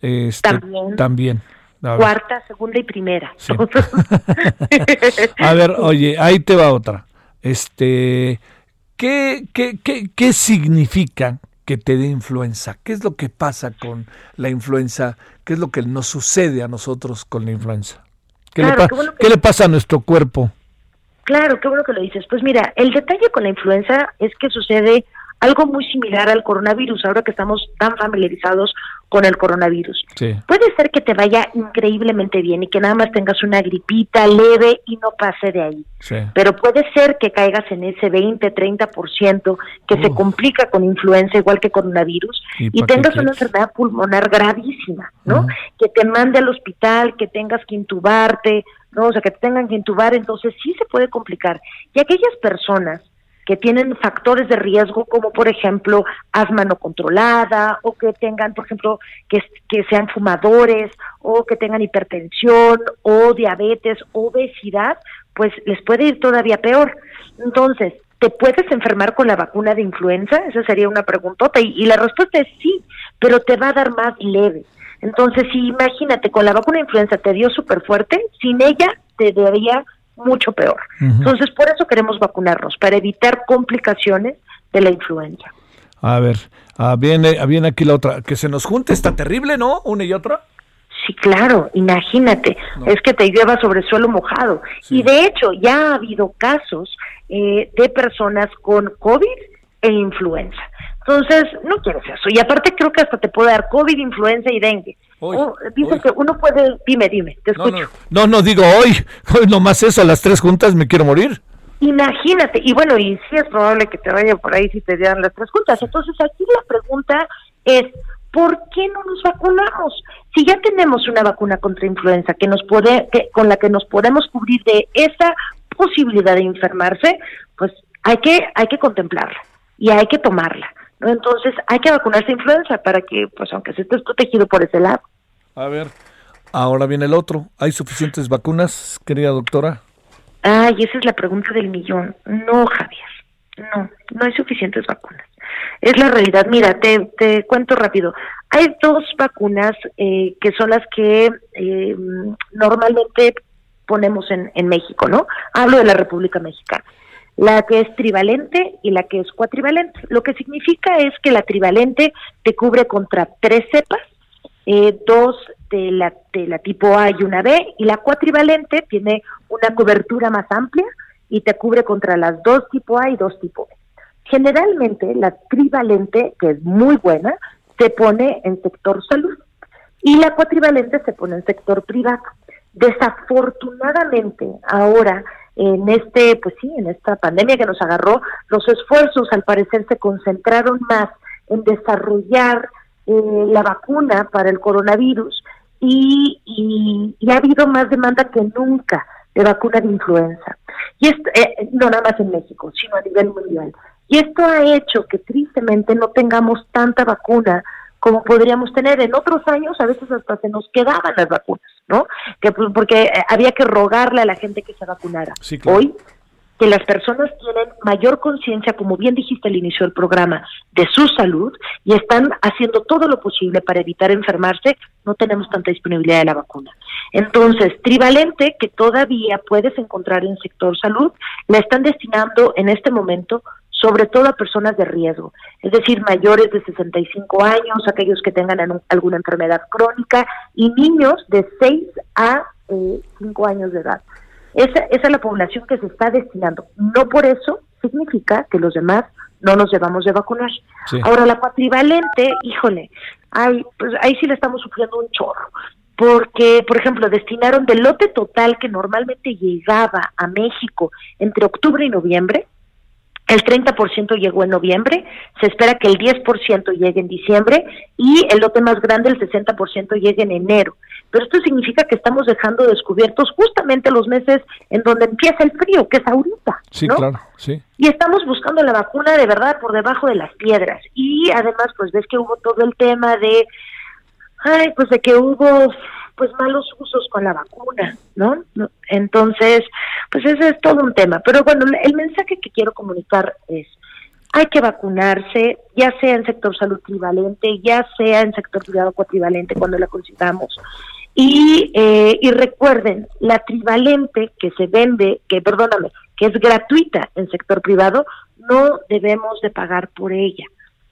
Speaker 1: este,
Speaker 5: También. Cuarta, segunda y primera.
Speaker 1: Sí. A ver, oye, ahí te va otra. Este, ¿qué, qué, qué, qué significa que te dé influenza? ¿Qué es lo que pasa con la influenza? ¿Qué es lo que nos sucede a nosotros con la influenza? ¿Qué,
Speaker 5: Claro,
Speaker 1: le,
Speaker 5: qué bueno que-
Speaker 1: qué le pasa a nuestro cuerpo?
Speaker 5: Claro, qué bueno que lo dices. Pues mira, el detalle con la influenza es que sucede algo muy similar al coronavirus, ahora que estamos tan familiarizados con el coronavirus.
Speaker 1: Sí.
Speaker 5: Puede ser que te vaya increíblemente bien y que nada más tengas una gripita leve y no pase de ahí.
Speaker 1: Sí.
Speaker 5: Pero puede ser que caigas en ese 20, 30% que se complica con influenza igual que coronavirus
Speaker 1: ¿Y
Speaker 5: tengas una enfermedad pulmonar gravísima, ¿no? Que te mande al hospital, que tengas que intubarte, ¿no? O sea, que te tengan que intubar, entonces sí se puede complicar. Y aquellas personas que tienen factores de riesgo como por ejemplo asma no controlada o que tengan por ejemplo que, que sean fumadores o que tengan hipertensión o diabetes obesidad pues les puede ir todavía peor entonces ¿te puedes enfermar con la vacuna de influenza? esa sería una preguntota y, la respuesta es sí pero te va a dar más leve entonces si imagínate con la vacuna de influenza te dio súper fuerte sin ella te daría mucho peor entonces, por eso queremos vacunarnos, para evitar complicaciones de la influenza.
Speaker 1: A ver, ah, viene, ah, viene aquí la otra. Que se nos junte está terrible, ¿no? Una y otra.
Speaker 5: Sí, claro, imagínate,
Speaker 1: No.
Speaker 5: es que te llueva sobre suelo mojado.
Speaker 1: Sí.
Speaker 5: Y de hecho, ya ha habido casos eh, de personas con COVID e influenza. Entonces, no quieres eso. Y aparte creo que hasta te puede dar COVID, influenza y dengue. Oh, dicen
Speaker 1: uy.
Speaker 5: que uno puede, dime, dime, te escucho.
Speaker 1: no, no, no digo hoy, hoy nomás eso, a las tres juntas me quiero morir.
Speaker 5: Imagínate, y bueno, y sí es probable que te vaya por ahí si te dieran las tres juntas. Entonces aquí la pregunta es, ¿por qué no nos vacunamos? Si ya tenemos una vacuna contra influenza que nos puede, que, con la que nos podemos cubrir de esa posibilidad de enfermarse, pues hay que, hay que contemplarla y hay que tomarla. ¿no? Entonces hay que vacunarse influenza para que, pues aunque se estés protegido por ese lado.
Speaker 1: A ver, ahora viene el otro. ¿Hay suficientes vacunas, querida doctora?
Speaker 5: Ay, esa es la pregunta del millón. No, Javier, no, no hay suficientes vacunas. Es la realidad. Mira, te, te cuento rápido. Hay dos vacunas eh, que son las que eh, normalmente ponemos en, en México, ¿no? Hablo de la República Mexicana. La que es trivalente y la que es cuatrivalente. Lo que significa es que la trivalente te cubre contra tres cepas eh, dos de la, de la tipo A y una B, y la cuatrivalente tiene una cobertura más amplia y te cubre contra las dos tipo A y dos tipo B. Generalmente la trivalente, que es muy buena, se pone en sector salud y la cuatrivalente se pone en sector privado. Desafortunadamente, ahora en este, pues sí, en esta pandemia que nos agarró, los esfuerzos al parecer se concentraron más en desarrollar eh, la vacuna para el coronavirus y, y, y ha habido más demanda que nunca de vacuna de influenza. Y esto, eh, no nada más en México, sino a nivel mundial. Y esto ha hecho que tristemente no tengamos tanta vacuna como podríamos tener en otros años, a veces hasta se nos quedaban las vacunas, ¿no? Que pues, porque eh, había que rogarle a la gente que se vacunara.
Speaker 1: Sí, claro.
Speaker 5: Hoy que las personas tienen mayor conciencia, como bien dijiste al inicio del programa, de su salud y están haciendo todo lo posible para evitar enfermarse, no tenemos tanta disponibilidad de la vacuna. Entonces, trivalente, que todavía puedes encontrar en sector salud, la están destinando en este momento sobre todo a personas de riesgo, es decir, mayores de 65 años, aquellos que tengan alguna enfermedad crónica y niños de 6 a eh, 5 años de edad. Esa, esa es la población que se está destinando. No por eso significa que los demás no nos debamos de vacunar.
Speaker 1: Sí.
Speaker 5: Ahora, la cuatrivalente, híjole, ay, pues ahí sí le estamos sufriendo un chorro. Porque, por ejemplo, destinaron del lote total que normalmente llegaba a México entre octubre y noviembre, el 30% llegó en noviembre, se espera que el 10% llegue en diciembre y el lote más grande, el 60%, llegue en enero. Pero esto significa que estamos dejando descubiertos justamente los meses en donde empieza el frío, que es ahorita.
Speaker 1: Sí,
Speaker 5: ¿no?
Speaker 1: claro, sí.
Speaker 5: Y estamos buscando la vacuna de verdad por debajo de las piedras. Y además, pues ves que hubo todo el tema de, ay, pues de que hubo pues malos usos con la vacuna, ¿no? Entonces, pues ese es todo un tema. Pero bueno, el mensaje que quiero comunicar es, hay que vacunarse, ya sea en sector salud trivalente, ya sea en sector privado cuatrivalente cuando la consigamos. Y, eh, y recuerden, la trivalente que se vende, que perdóname, que es gratuita en sector privado, no debemos de pagar por ella.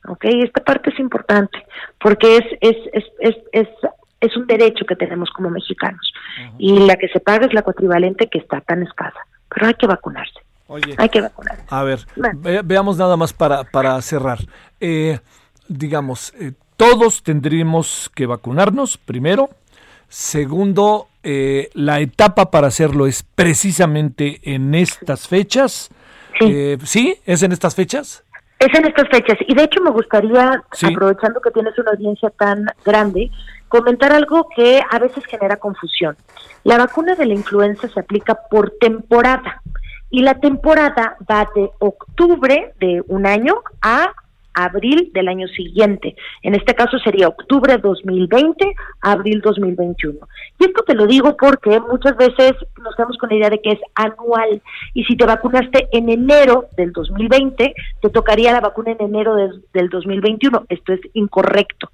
Speaker 5: ¿ok? Esta parte es importante porque es, es, es, es, es, un derecho que tenemos como mexicanos y la que se paga es la cuatrivalente que está tan escasa, pero hay que vacunarse.
Speaker 1: Oye,
Speaker 5: Hay que vacunarse.
Speaker 1: a ver, ve- veamos nada más para, para cerrar. Eh, digamos, eh, todos tendríamos que vacunarnos, primero. Segundo, eh, la etapa para hacerlo es precisamente en estas fechas.
Speaker 5: Sí.
Speaker 1: Eh, ¿Sí? ¿Es en estas fechas?
Speaker 5: Es en estas fechas. Y de hecho me gustaría,
Speaker 1: Sí.
Speaker 5: aprovechando que tienes una audiencia tan grande, comentar algo que a veces genera confusión. La vacuna de la influenza se aplica por temporada y la temporada va de octubre de un año a abril del año siguiente. En este caso sería octubre 2020 a abril 2021. Y esto te lo digo porque muchas veces nos quedamos con la idea de que es anual y si te vacunaste en enero del 2020, te tocaría la vacuna en enero del- del 2021. Esto es incorrecto.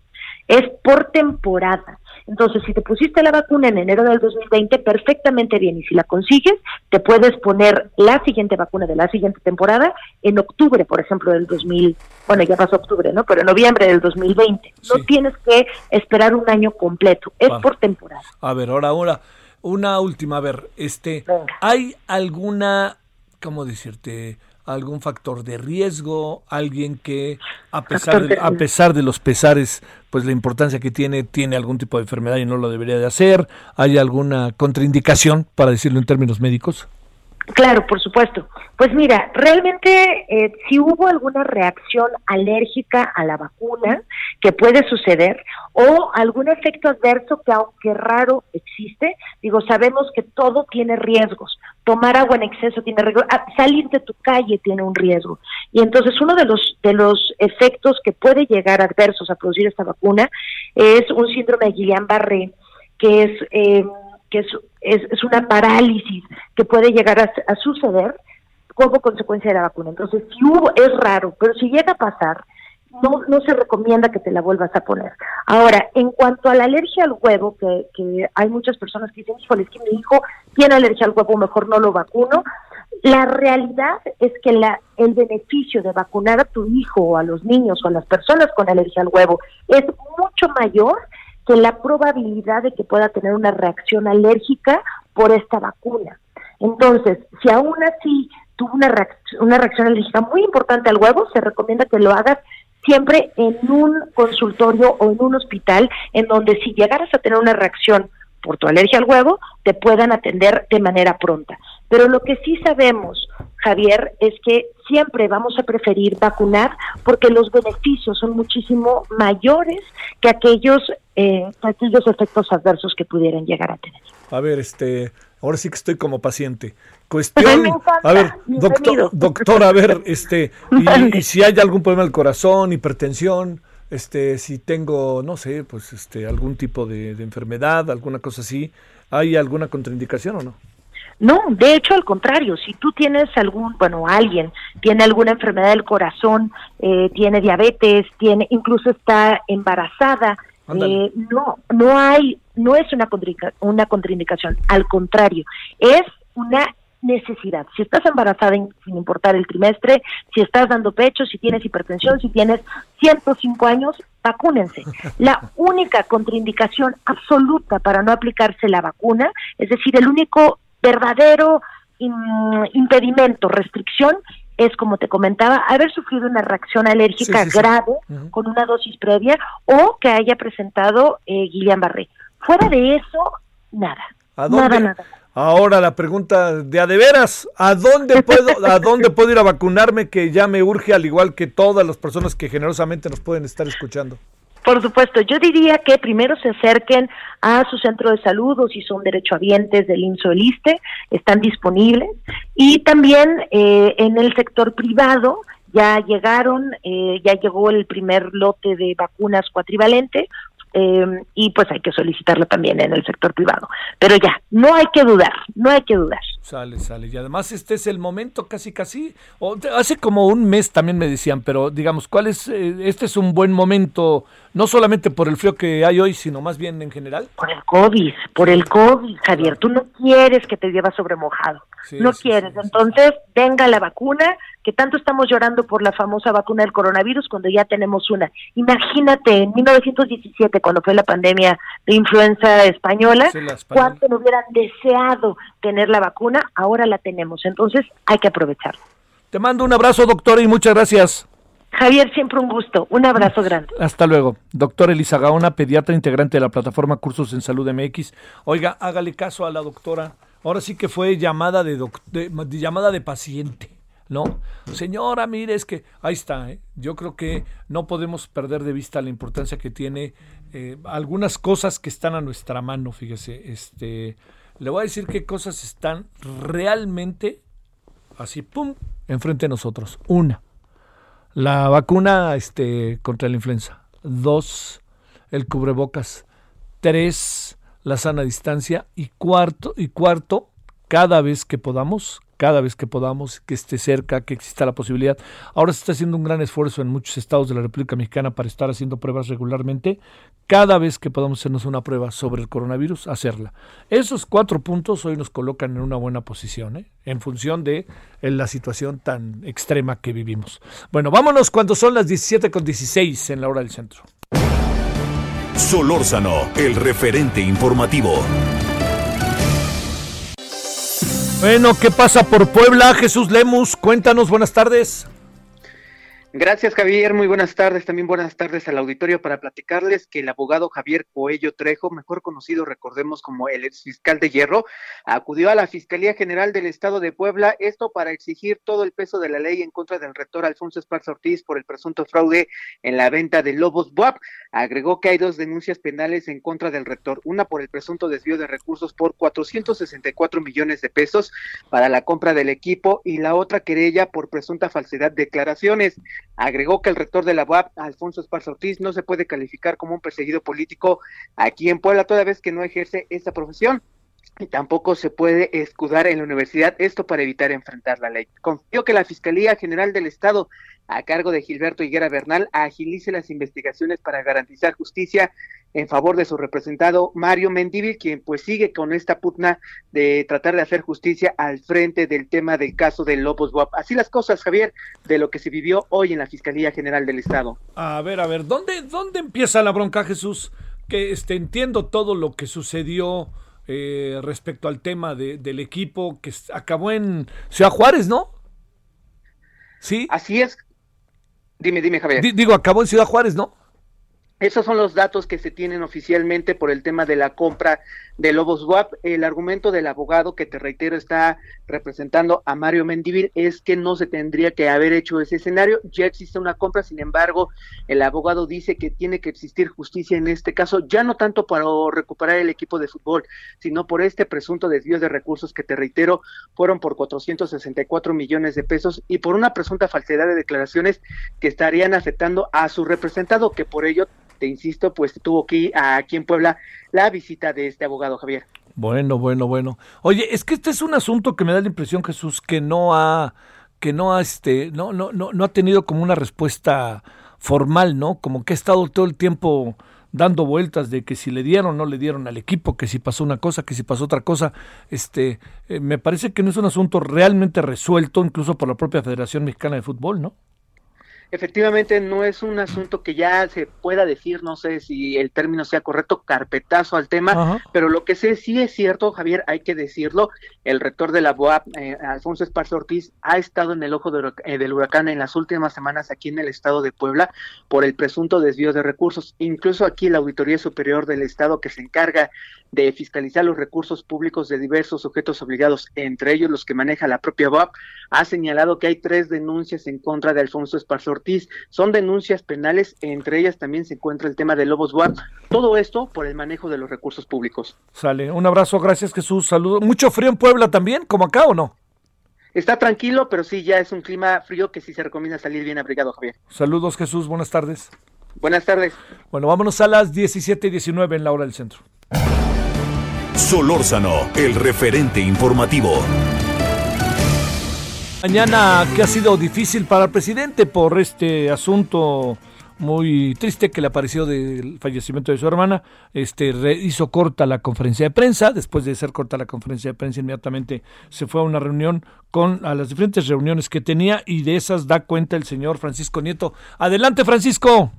Speaker 5: Es por temporada. Entonces, si te pusiste la vacuna en enero del 2020, perfectamente bien. Y si la consigues, te puedes poner la siguiente vacuna de la siguiente temporada en octubre, por ejemplo, del 2000. Bueno, ya pasó octubre, ¿no? Pero en noviembre del 2020. No tienes que esperar un año completo. Es por temporada.
Speaker 1: A ver, ahora, ahora, una última, a ver, este,
Speaker 5: Venga.
Speaker 1: ¿hay alguna, cómo decirte, algún factor de riesgo, alguien que a pesar de, a pesar de los pesares, pues la importancia que tiene, tiene algún tipo de enfermedad y no lo debería de hacer? ¿Hay alguna contraindicación, para decirlo en términos médicos?
Speaker 5: Claro, por supuesto. Pues mira, realmente eh, si hubo alguna reacción alérgica a la vacuna que puede suceder o algún efecto adverso que aunque raro existe, digo, sabemos que todo tiene riesgos. Tomar agua en exceso tiene riesgo, ah, salir de tu calle tiene un riesgo. Y entonces uno de los de los efectos que puede llegar adversos a producir esta vacuna es un síndrome de Guillain-Barré que es eh, que es, es, una parálisis que puede llegar a, a suceder como consecuencia de la vacuna. Entonces, si hubo, es raro, pero si llega a pasar, no, no se recomienda que te la vuelvas a poner. Ahora, en cuanto a la alergia al huevo, que, que hay muchas personas que dicen, híjole, es que mi hijo tiene alergia al huevo, mejor no lo vacuno. La realidad es que la, el beneficio de vacunar a tu hijo o a los niños o a las personas con alergia al huevo es mucho mayor que la probabilidad de que pueda tener una reacción alérgica por esta vacuna. Entonces, si aún así tuvo una, una reacción alérgica muy importante al huevo, se recomienda que lo hagas siempre en un consultorio o en un hospital en donde si llegaras a tener una reacción por tu alergia al huevo, te puedan atender de manera pronta. Pero lo que sí sabemos, Javier, es que siempre vamos a preferir vacunar porque los beneficios son muchísimo mayores que aquellos, eh, que aquellos efectos adversos que pudieran llegar a tener.
Speaker 1: A ver, este, ahora sí que estoy como paciente. Cuestión,
Speaker 5: encanta.
Speaker 1: a ver, doctor, doctor, a ver, este, y, y si hay algún problema del corazón, hipertensión, este, si tengo, no sé, pues, este, algún tipo de, de enfermedad, alguna cosa así, ¿hay alguna contraindicación o no?
Speaker 5: No, de hecho al contrario, si tú tienes algún, bueno, alguien tiene alguna enfermedad del corazón, eh, tiene diabetes, tiene, incluso está embarazada, eh, no, no hay, no es una, una contraindicación, al contrario, es una necesidad. Si estás embarazada, in- sin importar el trimestre, si estás dando pecho, si tienes hipertensión, si tienes 105 años, vacúnense. La única contraindicación absoluta para no aplicarse la vacuna, es decir, el único verdadero im- impedimento, restricción, es como te comentaba, haber sufrido una reacción alérgica
Speaker 1: Sí, sí, sí.
Speaker 5: grave con una dosis previa o que haya presentado eh, Guillain-Barré. Fuera de eso, nada.
Speaker 1: ¿A dónde,
Speaker 5: Nada, nada.
Speaker 1: Ahora la pregunta de a de veras, ¿a dónde puedo, a dónde puedo ir a vacunarme que ya me urge al igual que todas las personas que generosamente nos pueden estar escuchando?
Speaker 5: Por supuesto, yo diría que primero se acerquen a su centro de salud o si son derechohabientes del INSO el ISTE, están disponibles. Y también eh, en el sector privado ya llegaron, eh, ya llegó el primer lote de vacunas cuatrivalente, eh, y pues hay que solicitarlo también en el sector privado. Pero ya, no hay que dudar, no hay que dudar.
Speaker 1: Sale, sale. Y además este es el momento casi, casi, o hace como un mes también me decían, pero digamos, ¿cuál es, eh, este es un buen momento, no solamente por el frío que hay hoy, sino más bien en general?
Speaker 5: Por el COVID, por el COVID, Javier. Tú no quieres que te llevas sobremojado.
Speaker 1: Sí,
Speaker 5: no
Speaker 1: sí,
Speaker 5: quieres.
Speaker 1: sí.
Speaker 5: Entonces, venga la vacuna, que tanto estamos llorando por la famosa vacuna del coronavirus cuando ya tenemos una. Imagínate, en 1917, cuando fue la pandemia de influenza española,
Speaker 1: española.
Speaker 5: cuánto no hubieran deseado tener la vacuna, ahora la tenemos. Entonces, hay que aprovecharla.
Speaker 1: Te mando un abrazo, doctora, y muchas gracias.
Speaker 5: Javier, siempre un gusto. Un abrazo grande.
Speaker 1: Hasta luego. Doctor Elisa Gaona, pediatra integrante de la plataforma Cursos en Salud MX. Oiga, hágale caso a la doctora. Ahora sí que fue llamada de, doc- de- de- llamada de paciente, ¿no? Señora, mire, es que ahí está. ¿eh? Yo creo que no podemos perder de vista la importancia que tiene eh, algunas cosas que están a nuestra mano. Fíjese, este, le voy a decir qué cosas están realmente así, pum, enfrente de nosotros. Una, la vacuna este, contra la influenza. Dos, el cubrebocas. Tres, la sana distancia. Y cuarto, y cuarto, cada vez que podamos, cada vez que podamos, que esté cerca, que exista la posibilidad. Ahora se está haciendo un gran esfuerzo en muchos estados de la República Mexicana para estar haciendo pruebas regularmente. Cada vez que podamos hacernos una prueba sobre el coronavirus, hacerla. Esos cuatro puntos hoy nos colocan en una buena posición, ¿eh? en función de eh, la situación tan extrema que vivimos. Bueno, vámonos cuando son las 17 con 16 en la hora del centro.
Speaker 2: Solórzano, el referente informativo.
Speaker 1: Bueno, ¿qué pasa por Puebla? Jesús Lemus, cuéntanos, buenas tardes.
Speaker 6: Gracias, Javier. Muy buenas tardes. También buenas tardes al auditorio para platicarles que el abogado Javier Coello Trejo, mejor conocido, recordemos como el ex fiscal de Hierro, acudió a la Fiscalía General del Estado de Puebla, esto para exigir todo el peso de la ley en contra del rector Alfonso Esparza Ortiz por el presunto fraude en la venta de Lobos BUAP. Agregó que hay dos denuncias penales en contra del rector, una por el presunto desvío de recursos por 464 millones de pesos para la compra del equipo y la otra querella por presunta falsedad de declaraciones. Agregó que el rector de la UAP, Alfonso Esparza Ortiz, no se puede calificar como un perseguido político aquí en Puebla, toda vez que no ejerce esta profesión. Y tampoco se puede escudar en la universidad esto para evitar enfrentar la ley. Confío que la Fiscalía General del Estado, a cargo de Gilberto Higuera Bernal, agilice las investigaciones para garantizar justicia en favor de su representado Mario Mendívil, quien pues sigue con esta pugna de tratar de hacer justicia al frente del tema del caso de Lobos Guap. Así las cosas, Javier, de lo que se vivió hoy en la Fiscalía General del Estado.
Speaker 1: A ver, a ver, ¿dónde, dónde empieza la bronca, Jesús? Que este, entiendo todo lo que sucedió eh, respecto al tema de- del equipo que acabó en Ciudad Juárez, ¿no? Sí.
Speaker 6: Así es. Dime, dime, Javier.
Speaker 1: Di- digo, acabó en Ciudad Juárez, ¿no?
Speaker 6: Esos son los datos que se tienen oficialmente por el tema de la compra de Lobos WAP. El argumento del abogado que te reitero está representando a Mario Mendivil es que no se tendría que haber hecho ese escenario. Ya existe una compra, sin embargo, el abogado dice que tiene que existir justicia en este caso, ya no tanto para recuperar el equipo de fútbol, sino por este presunto desvío de recursos que te reitero fueron por 464 millones de pesos y por una presunta falsedad de declaraciones que estarían afectando a su representado, que por ello te insisto, pues tuvo ir aquí en Puebla la visita de este abogado Javier.
Speaker 1: Bueno, bueno, bueno. Oye, es que este es un asunto que me da la impresión, Jesús, que no ha, que no ha, este, no, no, no, no ha tenido como una respuesta formal, ¿no? Como que ha estado todo el tiempo dando vueltas de que si le dieron o no le dieron al equipo, que si pasó una cosa, que si pasó otra cosa. Este, eh, me parece que no es un asunto realmente resuelto, incluso por la propia Federación Mexicana de Fútbol, ¿no?
Speaker 6: Efectivamente no es un asunto que ya se pueda decir, no sé si el término sea correcto, carpetazo al tema, pero lo que sé sí es cierto, Javier, hay que decirlo, el rector de la BOAP, eh, Alfonso Esparza Ortiz, ha estado en el ojo eh, del huracán en las últimas semanas aquí en el estado de Puebla por el presunto desvío de recursos. Incluso aquí la Auditoría Superior del Estado que se encarga de fiscalizar los recursos públicos de diversos sujetos obligados, entre ellos los que maneja la propia BOAP, ha señalado que hay tres denuncias en contra de Alfonso Esparza Ortiz. Son denuncias penales, entre ellas también se encuentra el tema de Lobos BOAP. Todo esto por el manejo de los recursos públicos.
Speaker 1: Sale, un abrazo, gracias Jesús, saludos. ¿Mucho frío en Puebla también, como acá o no?
Speaker 6: Está tranquilo, pero sí ya es un clima frío que sí se recomienda salir bien abrigado, Javier.
Speaker 1: Saludos Jesús, buenas tardes.
Speaker 6: Buenas tardes.
Speaker 1: Bueno, vámonos a las 17 y 19 en la hora del centro.
Speaker 2: Solórzano, el referente informativo.
Speaker 1: Mañana que ha sido difícil para el presidente por este asunto muy triste que le apareció del fallecimiento de su hermana. Este hizo corta la conferencia de prensa. Después de ser corta la conferencia de prensa, inmediatamente se fue a una reunión con a las diferentes reuniones que tenía y de esas da cuenta el señor Francisco Nieto. Adelante, Francisco.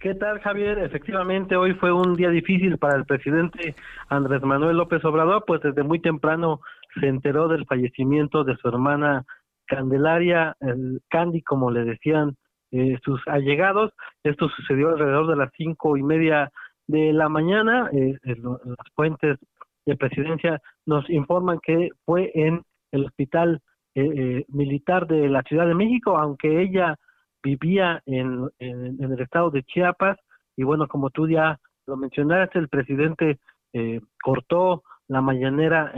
Speaker 7: ¿Qué tal, Javier? Efectivamente, hoy fue un día difícil para el presidente Andrés Manuel López Obrador, pues desde muy temprano se enteró del fallecimiento de su hermana Candelaria, el Candy, como le decían eh, sus allegados. Esto sucedió alrededor de las cinco y media de la mañana. Eh, las fuentes de presidencia nos informan que fue en el hospital eh, militar de la Ciudad de México, aunque ella vivía en, en, el estado de Chiapas. Y bueno, como tú ya lo mencionaste, el presidente cortó la mañanera,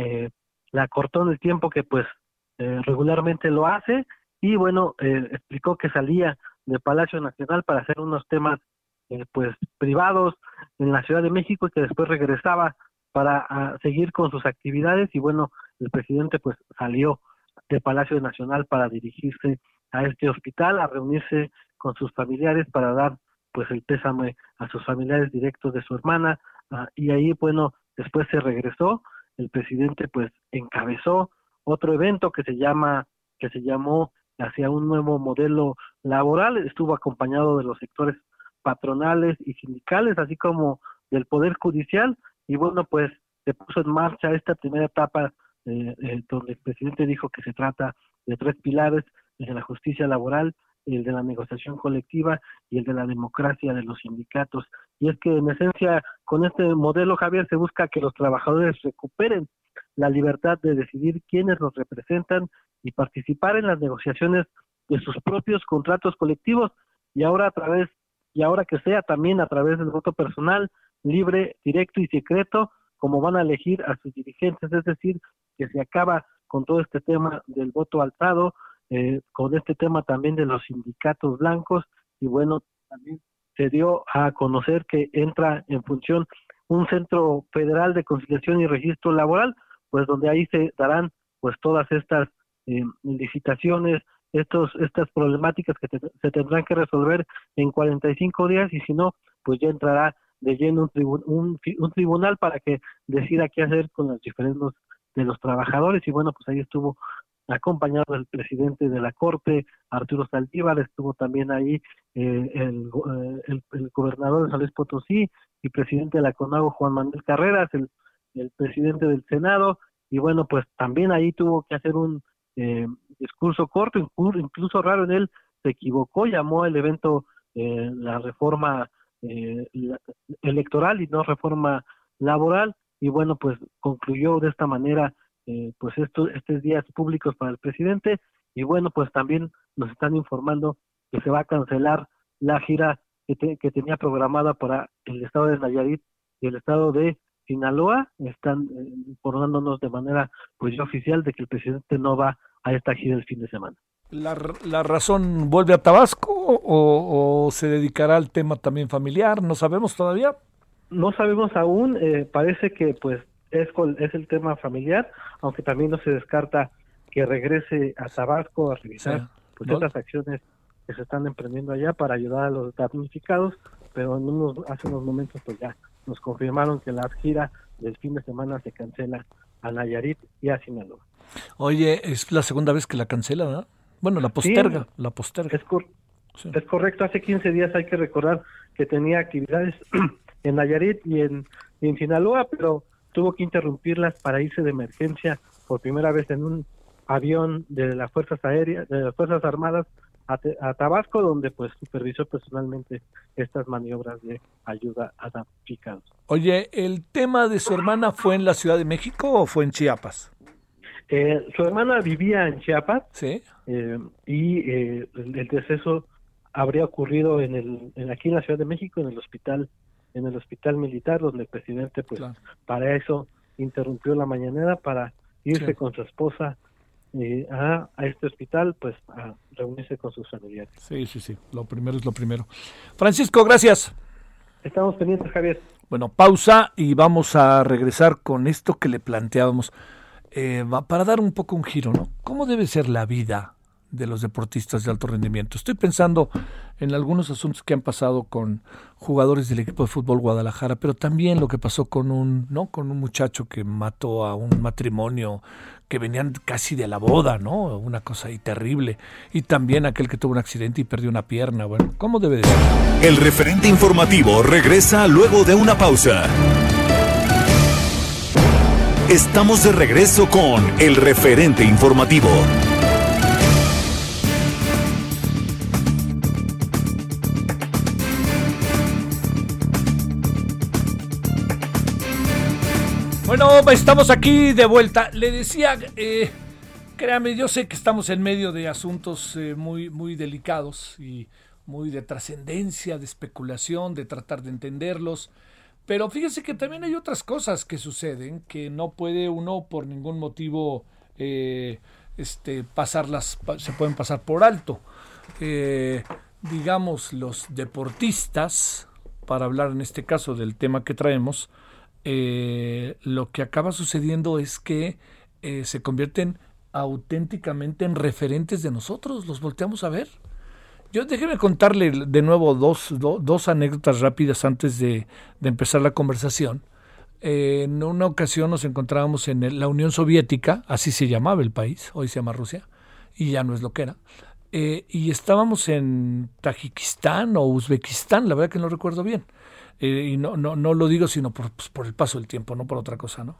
Speaker 7: la cortó en el tiempo que pues eh, regularmente lo hace y bueno, eh, explicó que salía del Palacio Nacional para hacer unos temas eh, pues privados en la Ciudad de México y que después regresaba para seguir con sus actividades y bueno, el presidente pues salió del Palacio Nacional para dirigirse a este hospital, a reunirse con sus familiares para dar pues el pésame a sus familiares directos de su hermana ah, y ahí bueno, después se regresó, el presidente pues encabezó otro evento que se llama que se llamó hacia un nuevo modelo laboral estuvo acompañado de los sectores patronales y sindicales así como del poder judicial y bueno pues se puso en marcha esta primera etapa eh, eh, donde el presidente dijo que se trata de tres pilares el de la justicia laboral el de la negociación colectiva y el de la democracia de los sindicatos. Y es que en esencia con este modelo, Javier, se busca que los trabajadores recuperen la libertad de decidir quiénes los representan y participar en las negociaciones de sus propios contratos colectivos. Y ahora a través y ahora que sea también a través del voto personal libre, directo y secreto, como van a elegir a sus dirigentes, es decir, que se acaba con todo este tema del voto alzado, eh, con este tema también de los sindicatos blancos. Y bueno, también se dio a conocer que entra en función un centro federal de conciliación y registro laboral, pues donde ahí se darán pues todas estas eh, licitaciones, estos, estas problemáticas que se tendrán que resolver en 45 días y si no, pues ya entrará de lleno un, un, tribunal para que decida qué hacer con los diferentes de los trabajadores. Y bueno, pues ahí estuvo acompañado del presidente de la Corte, Arturo Saldívar, estuvo también ahí eh, el, eh, el, el, gobernador de San Luis Potosí y presidente de la CONAGO, Juan Manuel Carreras, el el presidente del Senado, y bueno, pues también ahí tuvo que hacer un eh, discurso corto, incluso raro en él, se equivocó, llamó el evento eh, la reforma eh, electoral y no reforma laboral, y bueno, pues concluyó de esta manera pues estos, estos días públicos para el presidente, y bueno, pues también nos están informando que se va a cancelar la gira que, que tenía programada para el estado de Nayarit y el estado de Sinaloa están eh, informándonos de manera pues oficial de que el presidente no va a esta gira el fin de semana.
Speaker 1: ¿La, la razón vuelve a Tabasco o, se dedicará al tema también familiar? ¿No sabemos todavía?
Speaker 7: No sabemos aún, eh, parece que pues es, es el tema familiar, aunque también no se descarta que regrese a Tabasco a revisar pues, estas acciones que se están emprendiendo allá para ayudar a los damnificados, pero en unos, hace unos momentos pues ya nos confirmaron que la gira del fin de semana se cancela a Nayarit y a Sinaloa.
Speaker 1: Oye, es la segunda vez que la cancela, ¿verdad? Bueno, la posterga, la posterga.
Speaker 7: Es, Es correcto, hace 15 días hay que recordar que tenía actividades en Nayarit y en, y en Sinaloa, pero tuvo que interrumpirlas para irse de emergencia por primera vez en un avión de las fuerzas aéreas, de las fuerzas armadas a, Tabasco, donde pues supervisó personalmente estas maniobras de ayuda a damnificados.
Speaker 1: Oye, ¿el tema de su hermana fue en la Ciudad de México o fue en Chiapas?
Speaker 7: Eh, su hermana vivía en Chiapas
Speaker 1: Sí.
Speaker 7: eh, y eh, el, el deceso habría ocurrido en el en, aquí en la Ciudad de México en el hospital en el hospital militar donde el presidente pues para eso interrumpió la mañanera para irse
Speaker 1: Sí.
Speaker 7: con su esposa eh, a, a este hospital pues a reunirse con sus familiares.
Speaker 1: Sí, sí, sí. Lo primero es lo primero. Francisco, gracias.
Speaker 7: Estamos pendientes, Javier.
Speaker 1: Bueno, pausa y vamos a regresar con esto que le planteábamos eh, va- para dar un poco un giro, ¿no? ¿Cómo debe ser la vida de los deportistas de alto rendimiento? Estoy pensando en algunos asuntos que han pasado con jugadores del equipo de fútbol Guadalajara, pero también lo que pasó con un, ¿no? Con un muchacho que mató a un matrimonio que venían casi de la boda, ¿no? Una cosa ahí terrible. Y también aquel que tuvo un accidente y perdió una pierna. Bueno, ¿cómo debe de ser?
Speaker 2: El referente informativo regresa luego de una pausa. Estamos de regreso con el referente informativo.
Speaker 1: Bueno, estamos aquí de vuelta. Le decía, eh, créame, yo sé que estamos en medio de asuntos eh, muy, muy delicados y muy de trascendencia, de especulación, de tratar de entenderlos. Pero fíjese que también hay otras cosas que suceden que no puede uno por ningún motivo eh, este, pasarlas, pa- se pueden pasar por alto. Digamos, los deportistas, para hablar en este caso del tema que traemos, eh, lo que acaba sucediendo es que eh, se convierten auténticamente en referentes de nosotros, los volteamos a ver. Yo déjeme contarle de nuevo dos, do- dos anécdotas rápidas antes de, empezar la conversación. En una ocasión nos encontrábamos en la Unión Soviética, así se llamaba el país, hoy se llama Rusia, y ya no es lo que era. Eh, y estábamos en Tajikistán o Uzbekistán, la verdad que no recuerdo bien. Eh, y no, no, no lo digo sino por, pues, por el paso del tiempo, no por otra cosa, ¿no?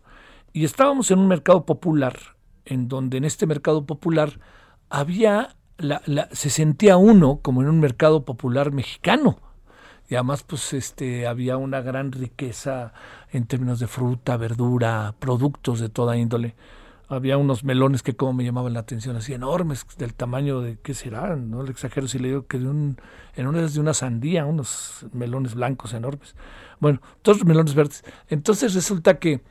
Speaker 1: Y estábamos en un mercado popular, en donde en este mercado popular había, la, la- se sentía uno como en un mercado popular mexicano. Y además, pues, este, había una gran riqueza en términos de fruta, verdura, productos de toda índole. Había unos melones que como me llamaban la atención, así enormes, del tamaño de, ¿qué será? No le exagero si le digo que de un, en una de una sandía, unos melones blancos enormes. Bueno, todos melones verdes. Entonces resulta que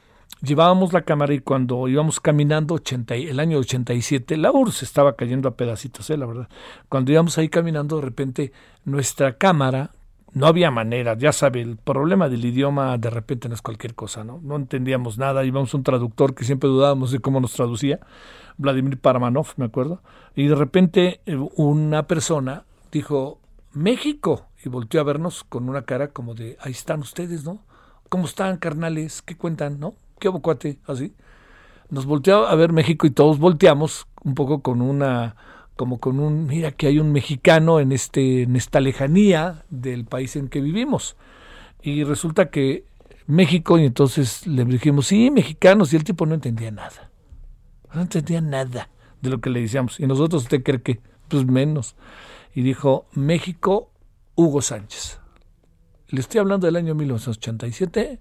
Speaker 1: llevábamos la cámara y cuando íbamos caminando, 80, y- el año 87, la URSS estaba cayendo a pedacitos, ¿eh? la verdad. Cuando íbamos ahí caminando, de repente nuestra cámara, no había manera, ya sabe, el problema del idioma de repente no es cualquier cosa, ¿no? No entendíamos nada, íbamos a un traductor que siempre dudábamos de cómo nos traducía, Vladimir Paramanov, me acuerdo, y de repente eh, una persona dijo, México, y volteó a vernos con una cara como de, ahí están ustedes, ¿no? ¿Cómo están, carnales? ¿Qué cuentan, no? ¿Qué hubo, cuate? Así. Nos volteó a ver México y todos volteamos un poco con una, como con un, mira que hay un mexicano en este, en esta lejanía del país en que vivimos. Y resulta que México, y entonces le dijimos, sí, mexicanos, y el tipo no entendía nada. No entendía nada de lo que le decíamos. Y nosotros, ¿usted cree que? Pues menos. Y dijo, México, Hugo Sánchez. Le estoy hablando del año 1987,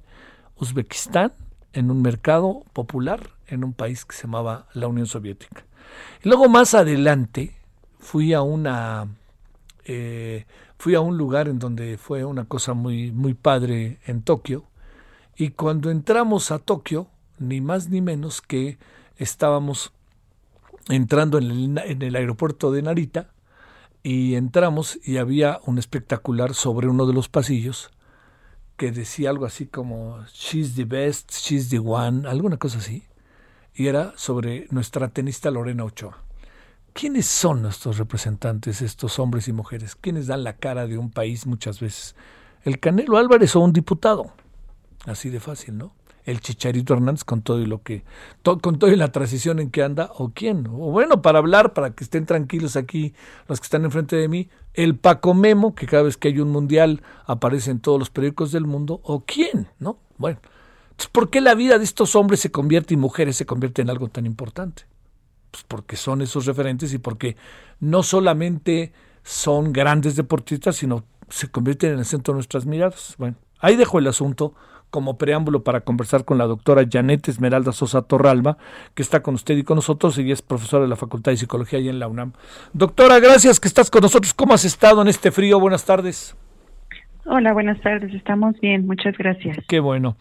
Speaker 1: Uzbekistán, en un mercado popular en un país que se llamaba la Unión Soviética. Y luego más adelante fui a una eh, fui a un lugar en donde fue una cosa muy muy padre en Tokio y cuando entramos a Tokio ni más ni menos que estábamos entrando en el, en el aeropuerto de Narita y entramos y había un espectacular sobre uno de los pasillos que decía algo así como She's the best, she's the one, alguna cosa así. Y era sobre nuestra tenista Lorena Ochoa. ¿Quiénes son nuestros representantes, estos hombres y mujeres? ¿Quiénes dan la cara de un país muchas veces? ¿El Canelo Álvarez o un diputado? Así de fácil, ¿no? el Chicharito Hernández con todo y lo que, con todo y la transición en que anda, o quién, o bueno, para hablar, para que estén tranquilos aquí los que están enfrente de mí, el Paco Memo, que cada vez que hay un mundial aparece en todos los periódicos del mundo, o quién, ¿no? Bueno, ¿por qué la vida de estos hombres se convierte y mujeres se convierte en algo tan importante? Pues porque son esos referentes y porque no solamente son grandes deportistas, sino se convierten en el centro de nuestras miradas. Bueno, ahí dejo el asunto como preámbulo para conversar con la doctora Janet Esmeralda Sosa Torralba, que está con usted y con nosotros y es profesora de la Facultad de Psicología y en la UNAM. Doctora, gracias que estás con nosotros. ¿Cómo has estado en este frío? Buenas tardes.
Speaker 8: Hola, buenas tardes. Estamos bien, muchas gracias.
Speaker 1: Qué bueno.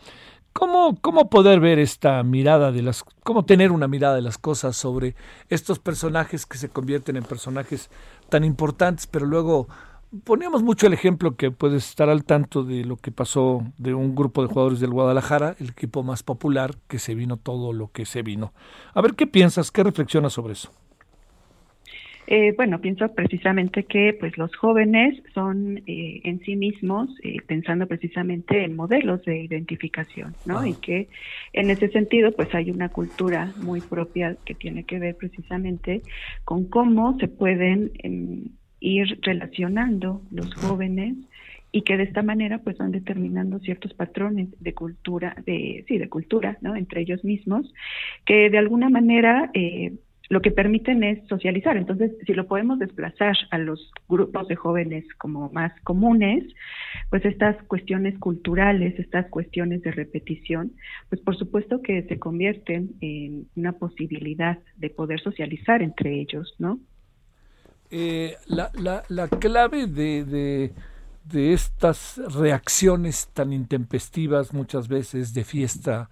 Speaker 1: ¿Cómo, ¿Cómo poder ver esta mirada de las, cómo tener una mirada de las cosas sobre estos personajes que se convierten en personajes tan importantes, pero luego poníamos mucho el ejemplo que puedes estar al tanto de lo que pasó de un grupo de jugadores del Guadalajara, el equipo más popular, que se vino todo lo que se vino. A ver, ¿qué piensas? ¿Qué reflexionas sobre eso?
Speaker 8: Eh, bueno, pienso precisamente que pues los jóvenes son eh, en sí mismos eh, pensando precisamente en modelos de identificación, ¿no? Ah. Y que en ese sentido pues hay una cultura muy propia que tiene que ver precisamente con cómo se pueden em, ir relacionando los jóvenes y que de esta manera pues van determinando ciertos patrones de cultura, de sí, de cultura, ¿no? Entre ellos mismos, que de alguna manera eh, lo que permiten es socializar. Entonces, si lo podemos desplazar a los grupos de jóvenes como más comunes, pues estas cuestiones culturales, estas cuestiones de repetición, pues por supuesto que se convierten en una posibilidad de poder socializar entre ellos, ¿no?
Speaker 1: Eh, la, la, la, clave de, estas reacciones tan intempestivas muchas veces de fiesta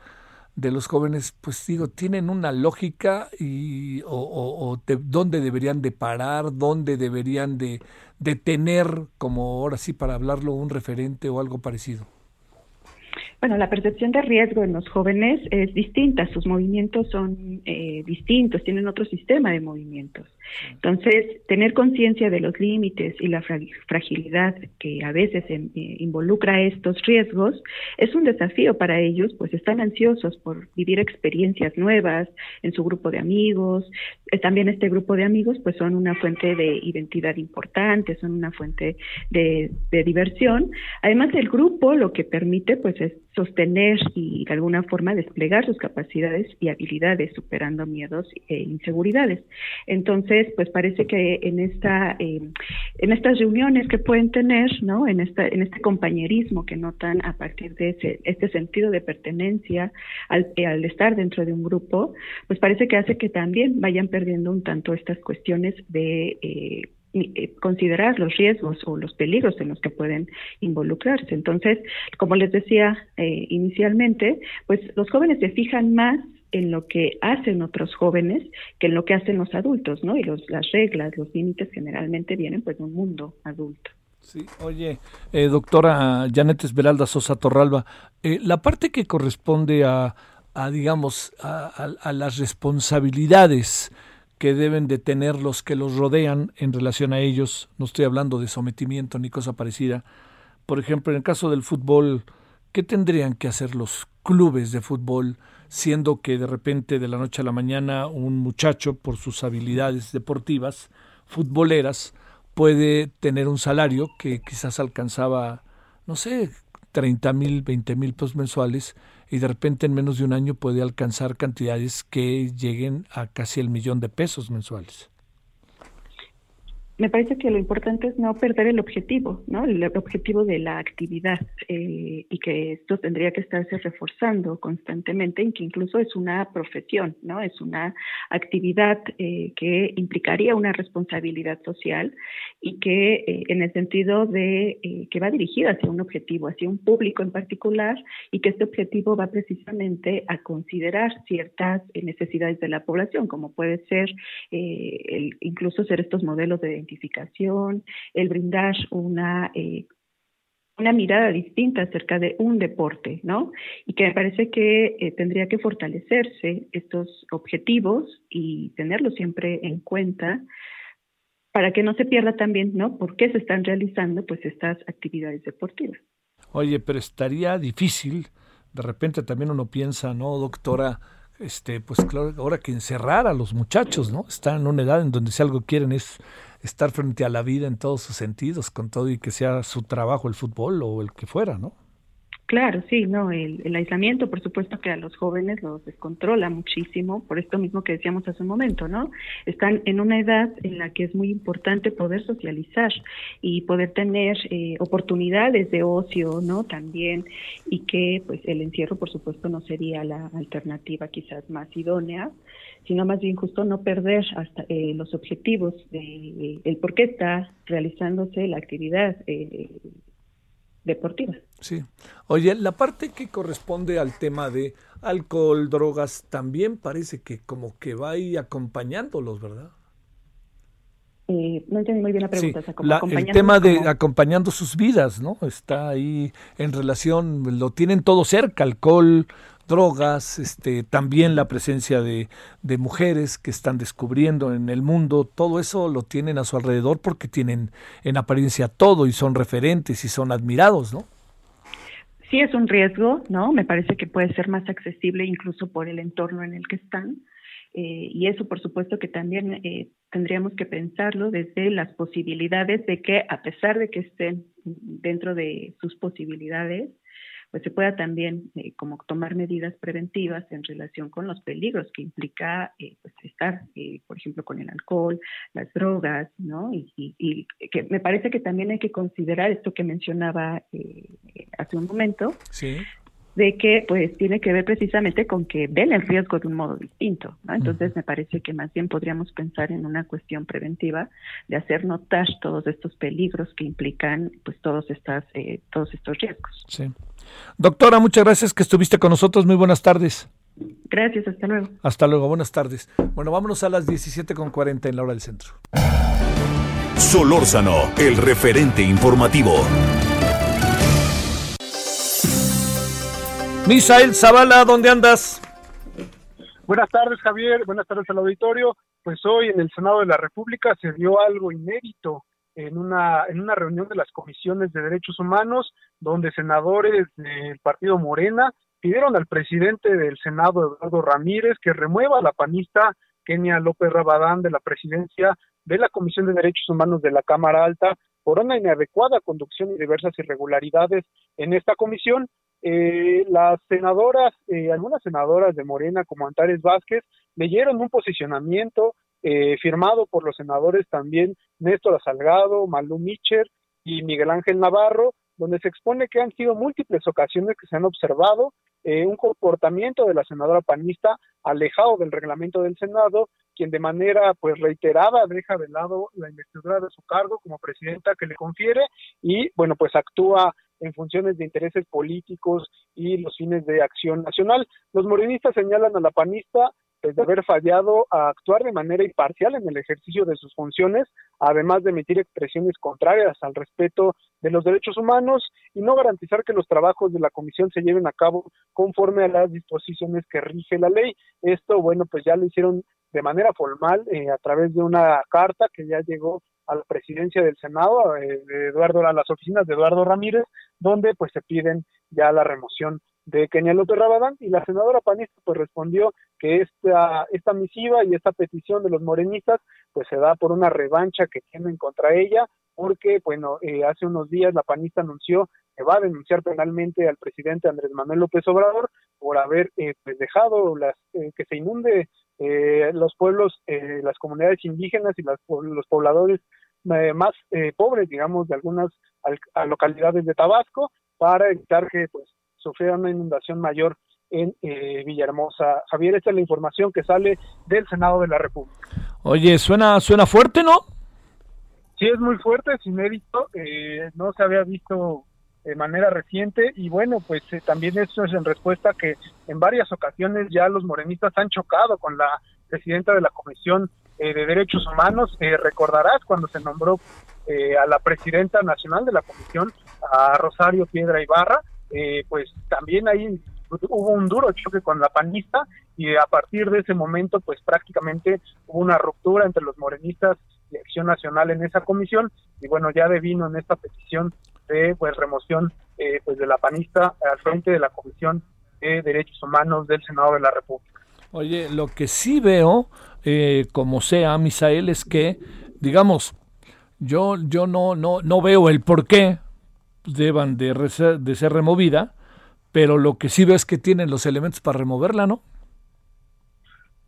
Speaker 1: de los jóvenes, pues digo, tienen una lógica y o, o, dónde deberían de parar, dónde deberían de, de tener, como ahora sí para hablarlo, un referente o algo parecido.
Speaker 8: Bueno, la percepción de riesgo en los jóvenes es distinta, sus movimientos son eh, distintos, tienen otro sistema de movimientos. Entonces, tener conciencia de los límites y la fragilidad que a veces eh, involucra estos riesgos es un desafío para ellos, pues están ansiosos por vivir experiencias nuevas en su grupo de amigos. Eh, también este grupo de amigos pues son una fuente de identidad importante, son una fuente de, de diversión. Además, el grupo lo que permite pues es sostener y de alguna forma desplegar sus capacidades y habilidades superando miedos e inseguridades. Entonces, pues parece que en esta eh, en estas reuniones que pueden tener, ¿no? En esta en este compañerismo que notan a partir de ese, este sentido de pertenencia al, al estar dentro de un grupo, pues parece que hace que también vayan perdiendo un tanto estas cuestiones de eh, eh, considerar los riesgos o los peligros en los que pueden involucrarse. Entonces, como les decía inicialmente, pues los jóvenes se fijan más en lo que hacen otros jóvenes que en lo que hacen los adultos, ¿no? Y los, las reglas, los límites generalmente vienen pues de un mundo adulto.
Speaker 1: Sí, oye, eh, doctora Janet Esmeralda Sosa Torralba, eh, la parte que corresponde a, a digamos, a, a, las responsabilidades que deben de tener los que los rodean en relación a ellos, no estoy hablando de sometimiento ni cosa parecida, por ejemplo, en el caso del fútbol, ¿qué tendrían que hacer los clubes de fútbol? siendo que de repente de la noche a la mañana un muchacho, por sus habilidades deportivas, futboleras, puede tener un salario que quizás alcanzaba, no sé, 30 mil, 20 mil pesos mensuales y de repente en menos de un año puede alcanzar cantidades que lleguen a casi el millón de pesos mensuales
Speaker 8: me parece que lo importante es no perder el objetivo, ¿no? El objetivo de la actividad eh, y que esto tendría que estarse reforzando constantemente y que incluso es una profesión, ¿no? Es una actividad eh, que implicaría una responsabilidad social y que eh, en el sentido de que va dirigida hacia un objetivo, hacia un público en particular y que este objetivo va precisamente a considerar ciertas necesidades de la población, como puede ser incluso ser estos modelos de identificación, el brindar una eh, una mirada distinta acerca de un deporte, ¿no? Y que me parece que eh, tendría que fortalecerse estos objetivos y tenerlos siempre en cuenta para que no se pierda también, ¿no? ¿Por qué se están realizando pues estas actividades deportivas?
Speaker 1: Oye, pero estaría difícil de repente también uno piensa, ¿no, doctora? Este, pues claro, ahora que encerrar a los muchachos, ¿no? Están en una edad en donde si algo quieren es estar frente a la vida en todos sus sentidos, con todo y que sea su trabajo el fútbol o el que fuera, ¿no?
Speaker 8: Claro, sí, no, el, aislamiento, por supuesto que a los jóvenes los descontrola muchísimo, por esto mismo que decíamos hace un momento, ¿no? Están en una edad en la que es muy importante poder socializar y poder tener eh, oportunidades de ocio, ¿no? También, y que pues el encierro, por supuesto, no sería la alternativa quizás más idónea, sino más bien justo no perder hasta eh, los objetivos de el por qué está realizándose la actividad eh, deportiva.
Speaker 1: Sí. Oye, la parte que corresponde al tema de alcohol, drogas, también parece que como que va ahí acompañándolos, ¿verdad?
Speaker 8: Eh, no entendí muy bien la pregunta.
Speaker 1: el tema de acompañando sus vidas, ¿no? Está ahí en relación, lo tienen todo cerca, alcohol, drogas, este, también la presencia de, de, mujeres que están descubriendo en el mundo, todo eso lo tienen a su alrededor porque tienen en apariencia todo y son referentes y son admirados, ¿no?
Speaker 8: Sí es un riesgo, ¿no? Me parece que puede ser más accesible incluso por el entorno en el que están. Eh, y eso, por supuesto, que también eh, tendríamos que pensarlo desde las posibilidades de que, a pesar de que estén dentro de sus posibilidades, pues se pueda también eh, como tomar medidas preventivas en relación con los peligros que implica eh, pues estar, eh, por ejemplo, con el alcohol, las drogas, ¿no? Y, y, que me parece que también hay que considerar esto que mencionaba hace un momento,
Speaker 1: sí
Speaker 8: de que pues tiene que ver precisamente con que ven el riesgo de un modo distinto. ¿no? Entonces me parece que más bien podríamos pensar en una cuestión preventiva de hacer notar todos estos peligros que implican pues todos estas eh, todos estos riesgos.
Speaker 1: Sí. Doctora, muchas gracias que estuviste con nosotros. Muy buenas tardes.
Speaker 8: Gracias, hasta luego.
Speaker 1: Hasta luego, buenas tardes. Bueno, vámonos a las 17.40 en la hora del centro.
Speaker 9: Solórzano, el referente informativo.
Speaker 1: Misael Zavala, ¿dónde andas?
Speaker 10: Buenas tardes, Javier. Buenas tardes al auditorio. Pues hoy en el Senado de la República se dio algo inédito en una, en una reunión de las comisiones de derechos humanos, donde senadores del partido Morena pidieron al presidente del Senado, Eduardo Ramírez, que remueva a la panista Kenia López Rabadán de la presidencia de la Comisión de Derechos Humanos de la Cámara Alta por una inadecuada conducción y diversas irregularidades en esta comisión. Eh, las senadoras, eh, algunas senadoras de Morena como Antares Vázquez, leyeron un posicionamiento eh, firmado por los senadores también Néstor Salgado, Malú Micher y Miguel Ángel Navarro, donde se expone que han sido múltiples ocasiones que se han observado eh, un comportamiento de la senadora panista alejado del reglamento del Senado, quien de manera pues reiterada deja de lado la investidura de su cargo como presidenta que le confiere y bueno pues actúa en funciones de intereses políticos y los fines de acción nacional. Los morenistas señalan a la panista de haber fallado a actuar de manera imparcial en el ejercicio de sus funciones, además de emitir expresiones contrarias al respeto de los derechos humanos y no garantizar que los trabajos de la comisión se lleven a cabo conforme a las disposiciones que rige la ley. Esto, bueno, pues ya lo hicieron de manera formal eh, a través de una carta que ya llegó a la presidencia del Senado, eh, de Eduardo, a las oficinas de Eduardo Ramírez, donde pues se piden ya la remoción de Kenia López Rabadán y la senadora panista pues respondió que esta, esta misiva y esta petición de los morenistas pues se da por una revancha que tienen contra ella porque bueno eh, hace unos días la panista anunció que va a denunciar penalmente al presidente Andrés Manuel López Obrador por haber eh, pues dejado las eh, que se inunde los pueblos las comunidades indígenas y las, los pobladores más pobres digamos de algunas localidades de Tabasco para evitar que pues sufriera una inundación mayor en eh, Villahermosa. Javier, esta es la información que sale del Senado de la República.
Speaker 1: Oye, suena, suena fuerte, ¿no?
Speaker 10: Sí, es muy fuerte, es inédito, eh, no se había visto de manera reciente y bueno, pues eh, también esto es en respuesta que en varias ocasiones ya los morenistas han chocado con la presidenta de la Comisión de Derechos Humanos. recordarás cuando se nombró a la presidenta nacional de la Comisión, a Rosario Piedra Ibarra, eh, pues también ahí hubo un duro choque con la panista y a partir de ese momento pues prácticamente hubo una ruptura entre los morenistas y Acción Nacional en esa comisión y bueno ya devino en esta petición de pues remoción eh, pues de la panista al frente de la comisión de Derechos Humanos del Senado de la República.
Speaker 1: Oye, lo que sí veo, eh, como sea, Misael, es que, digamos, yo, yo no, no, no veo el por qué deban de, de ser removida, pero lo que sí veo es que tienen los elementos para removerla, ¿no?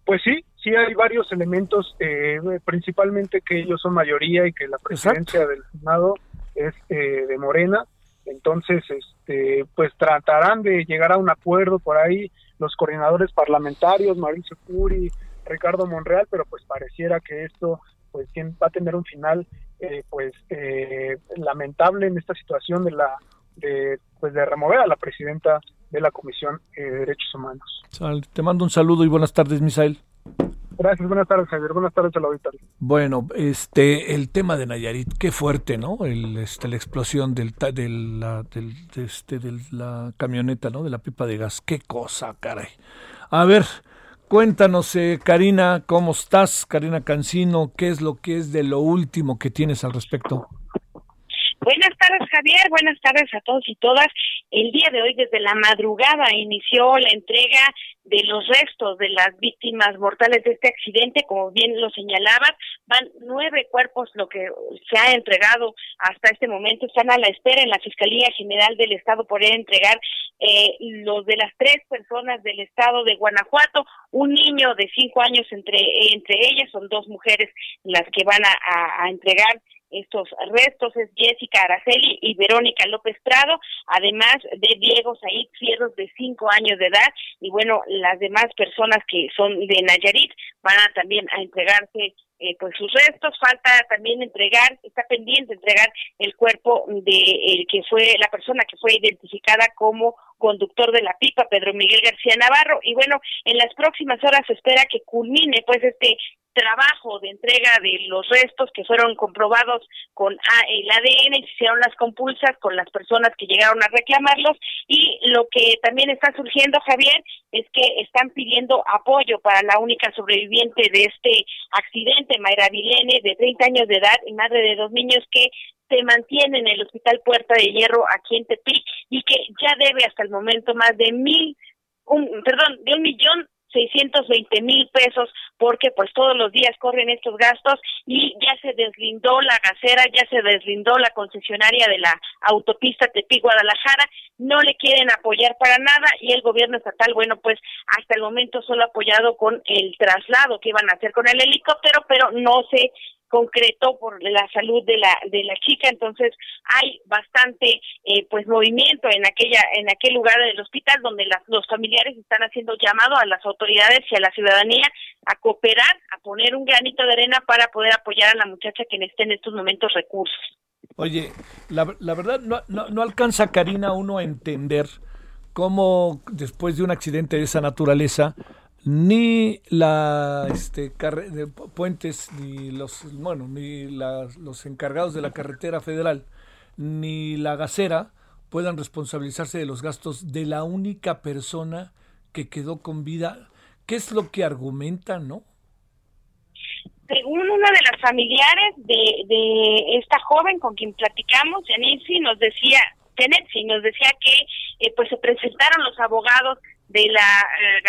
Speaker 10: Pues sí, sí hay varios elementos, eh, principalmente que ellos son mayoría y que la presidencia del Senado es eh, de Morena, entonces este pues tratarán de llegar a un acuerdo por ahí los coordinadores parlamentarios Mauricio Curi Ricardo Monreal pero pues pareciera que esto pues va a tener un final eh, pues eh, lamentable en esta situación de la de pues de remover a la presidenta de la Comisión de Derechos Humanos.
Speaker 1: Te mando un saludo y buenas tardes, Misael.
Speaker 10: Gracias, buenas tardes, Javier. Buenas tardes a la auditorio.
Speaker 1: Bueno, este, el tema de Nayarit, qué fuerte, ¿no? El, este, la explosión del, de la, del, este, de la camioneta, ¿no? De la pipa de gas. Qué cosa, caray. A ver, cuéntanos, eh, Karina, ¿cómo estás? Karina Cancino, ¿qué es lo que es de lo último que tienes al respecto?
Speaker 11: Buenas tardes, Javier. Buenas tardes a todos y todas. El día de hoy, desde la madrugada, inició la entrega de los restos de las víctimas mortales de este accidente. Como bien lo señalaban, van nueve cuerpos, lo que se ha entregado hasta este momento. Están a la espera en la Fiscalía General del Estado por entregar eh, los de las tres personas del Estado de Guanajuato. Un niño de cinco años entre, entre ellas, son dos mujeres las que van a entregar estos restos es Jessica Araceli y Verónica López Prado, además de Diego Said Fierros de cinco años de edad y bueno, las demás personas que son de Nayarit van a también a entregarse eh, pues sus restos, falta también entregar, está pendiente entregar el cuerpo de el que fue la persona que fue identificada como conductor de la pipa, Pedro Miguel García Navarro, y bueno, en las próximas horas se espera que culmine pues este trabajo de entrega de los restos que fueron comprobados con el ADN se hicieron las compulsas con las personas que llegaron a reclamarlos. Y lo que también está surgiendo Javier es que están pidiendo apoyo para la única sobreviviente de este accidente Mayra Vilene de 30 años de edad y madre de dos niños que se mantiene en el Hospital Puerta de Hierro aquí en Tepic y que ya debe hasta el momento más de mil un, perdón, de un millón 620 mil pesos porque pues todos los días corren estos gastos y ya se deslindó la gasera, ya se deslindó la concesionaria de la autopista Tepic-Guadalajara, no le quieren apoyar para nada y el gobierno estatal, bueno, pues hasta el momento solo ha apoyado con el traslado que iban a hacer con el helicóptero, pero no se concreto por la salud de la de la chica. Entonces hay bastante eh, pues movimiento en aquella en aquel lugar del hospital donde las, los familiares están haciendo llamado a las autoridades y a la ciudadanía a cooperar a poner un granito de arena para poder apoyar a la muchacha que necesite en estos momentos recursos.
Speaker 1: Oye la, la verdad no, no, no alcanza Karina uno a entender cómo después de un accidente de esa naturaleza ni la este puentes ni los bueno ni los encargados de la carretera federal ni la gasera puedan responsabilizarse de los gastos de la única persona que quedó con vida. Qué es lo que argumentan no
Speaker 11: según una de las familiares de, de esta joven con quien platicamos Yanisi nos decía nos decía que eh, pues se presentaron los abogados de la eh,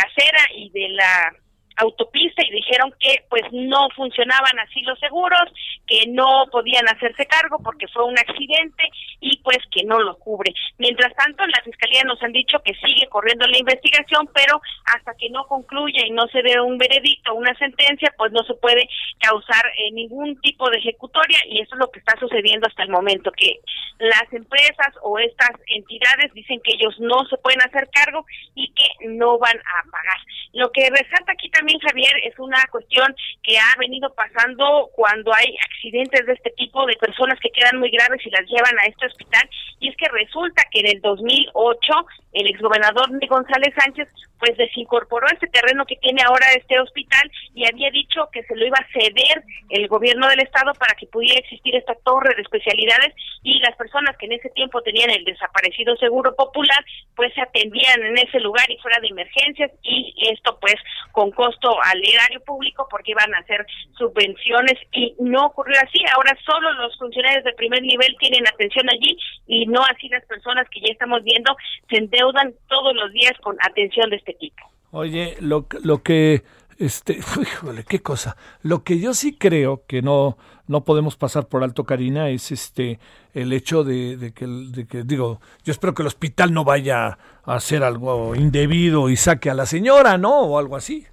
Speaker 11: y de la autopista y dijeron que pues no funcionaban así los seguros, que no podían hacerse cargo porque fue un accidente y pues que no lo cubre. Mientras tanto, en la fiscalía nos han dicho que sigue corriendo la investigación, pero hasta que no concluya y no se dé un veredicto, una sentencia, pues no se puede causar eh, ningún tipo de ejecutoria y eso es lo que está sucediendo hasta el momento, que las empresas o estas entidades dicen que ellos no se pueden hacer cargo y que no van a pagar. Lo que resalta aquí también, Javier, es una cuestión que ha venido pasando cuando hay accidentes de este tipo de personas que quedan muy graves y las llevan a este hospital, y es que resulta que en el 2008 el exgobernador González Sánchez pues desincorporó este terreno que tiene ahora este hospital y había dicho que se lo iba a ceder el gobierno del estado para que pudiera existir esta torre de especialidades y las personas que en ese tiempo tenían el desaparecido seguro popular pues se atendían en ese lugar y fuera de emergencias y esto pues con costo al erario público porque iban a hacer subvenciones y no ocurrió así. Ahora solo los funcionarios de primer nivel tienen atención allí y no así las personas que ya estamos viendo se endeudan todos los días con atención de este tipo.
Speaker 1: Oye, lo, lo que este, híjole, qué cosa. Lo que yo sí creo que no, no podemos pasar por alto, Karina, es este el hecho de, que, de que, digo, yo espero que el hospital no vaya a hacer algo indebido y saque a la señora, ¿no? O algo así.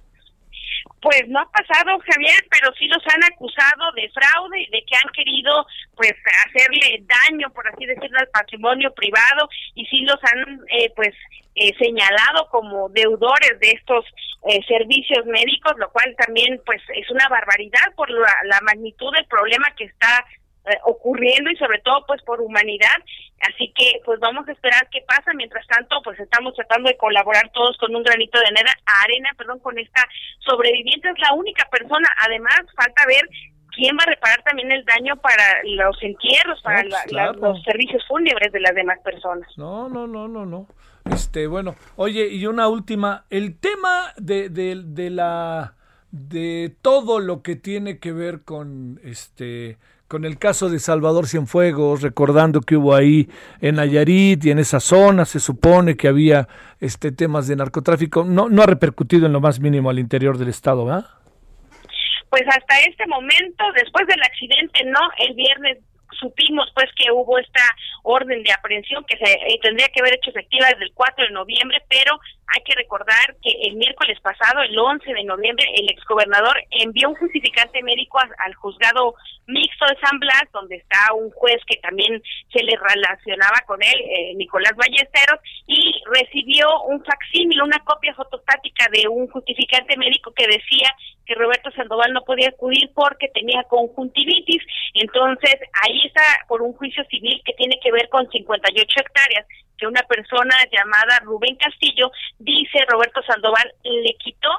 Speaker 11: Pues no ha pasado, Javier, pero sí los han acusado de fraude y de que han querido, pues, hacerle daño, por así decirlo, al patrimonio privado y sí los han, eh, pues, eh, señalado como deudores de estos eh, servicios médicos, lo cual también, pues, es una barbaridad por la magnitud del problema que está eh, ocurriendo y sobre todo pues por humanidad. Así que pues vamos a esperar qué pasa. Mientras tanto pues estamos tratando de colaborar todos con un granito de arena, arena perdón con esta sobreviviente. Es la única persona. Además falta ver quién va a reparar también el daño para los entierros para pues, los servicios fúnebres de las demás personas.
Speaker 1: No no no no no. Este bueno oye y una última. El tema de, de, de la de todo lo que tiene que ver con este con el caso de Salvador Cienfuegos, recordando que hubo ahí en Nayarit y en esa zona se supone que había este temas de narcotráfico, no no ha repercutido en lo más mínimo al interior del estado, ¿verdad?
Speaker 11: Pues hasta este momento, después del accidente, no, el viernes supimos pues que hubo esta orden de aprehensión que se eh, tendría que haber hecho efectiva desde el 4 de noviembre, pero hay que recordar que el miércoles pasado, el 11 de noviembre, el exgobernador envió un justificante médico al juzgado mixto de San Blas, donde está un juez que también se le relacionaba con él, eh, Nicolás Ballesteros, y recibió un facsímil, una copia fotostática de un justificante médico que decía que Roberto Sandoval no podía acudir porque tenía conjuntivitis. Entonces, ahí está por un juicio civil que tiene que ver con 58 hectáreas que una persona llamada Rubén Castillo dice Roberto Sandoval le quitó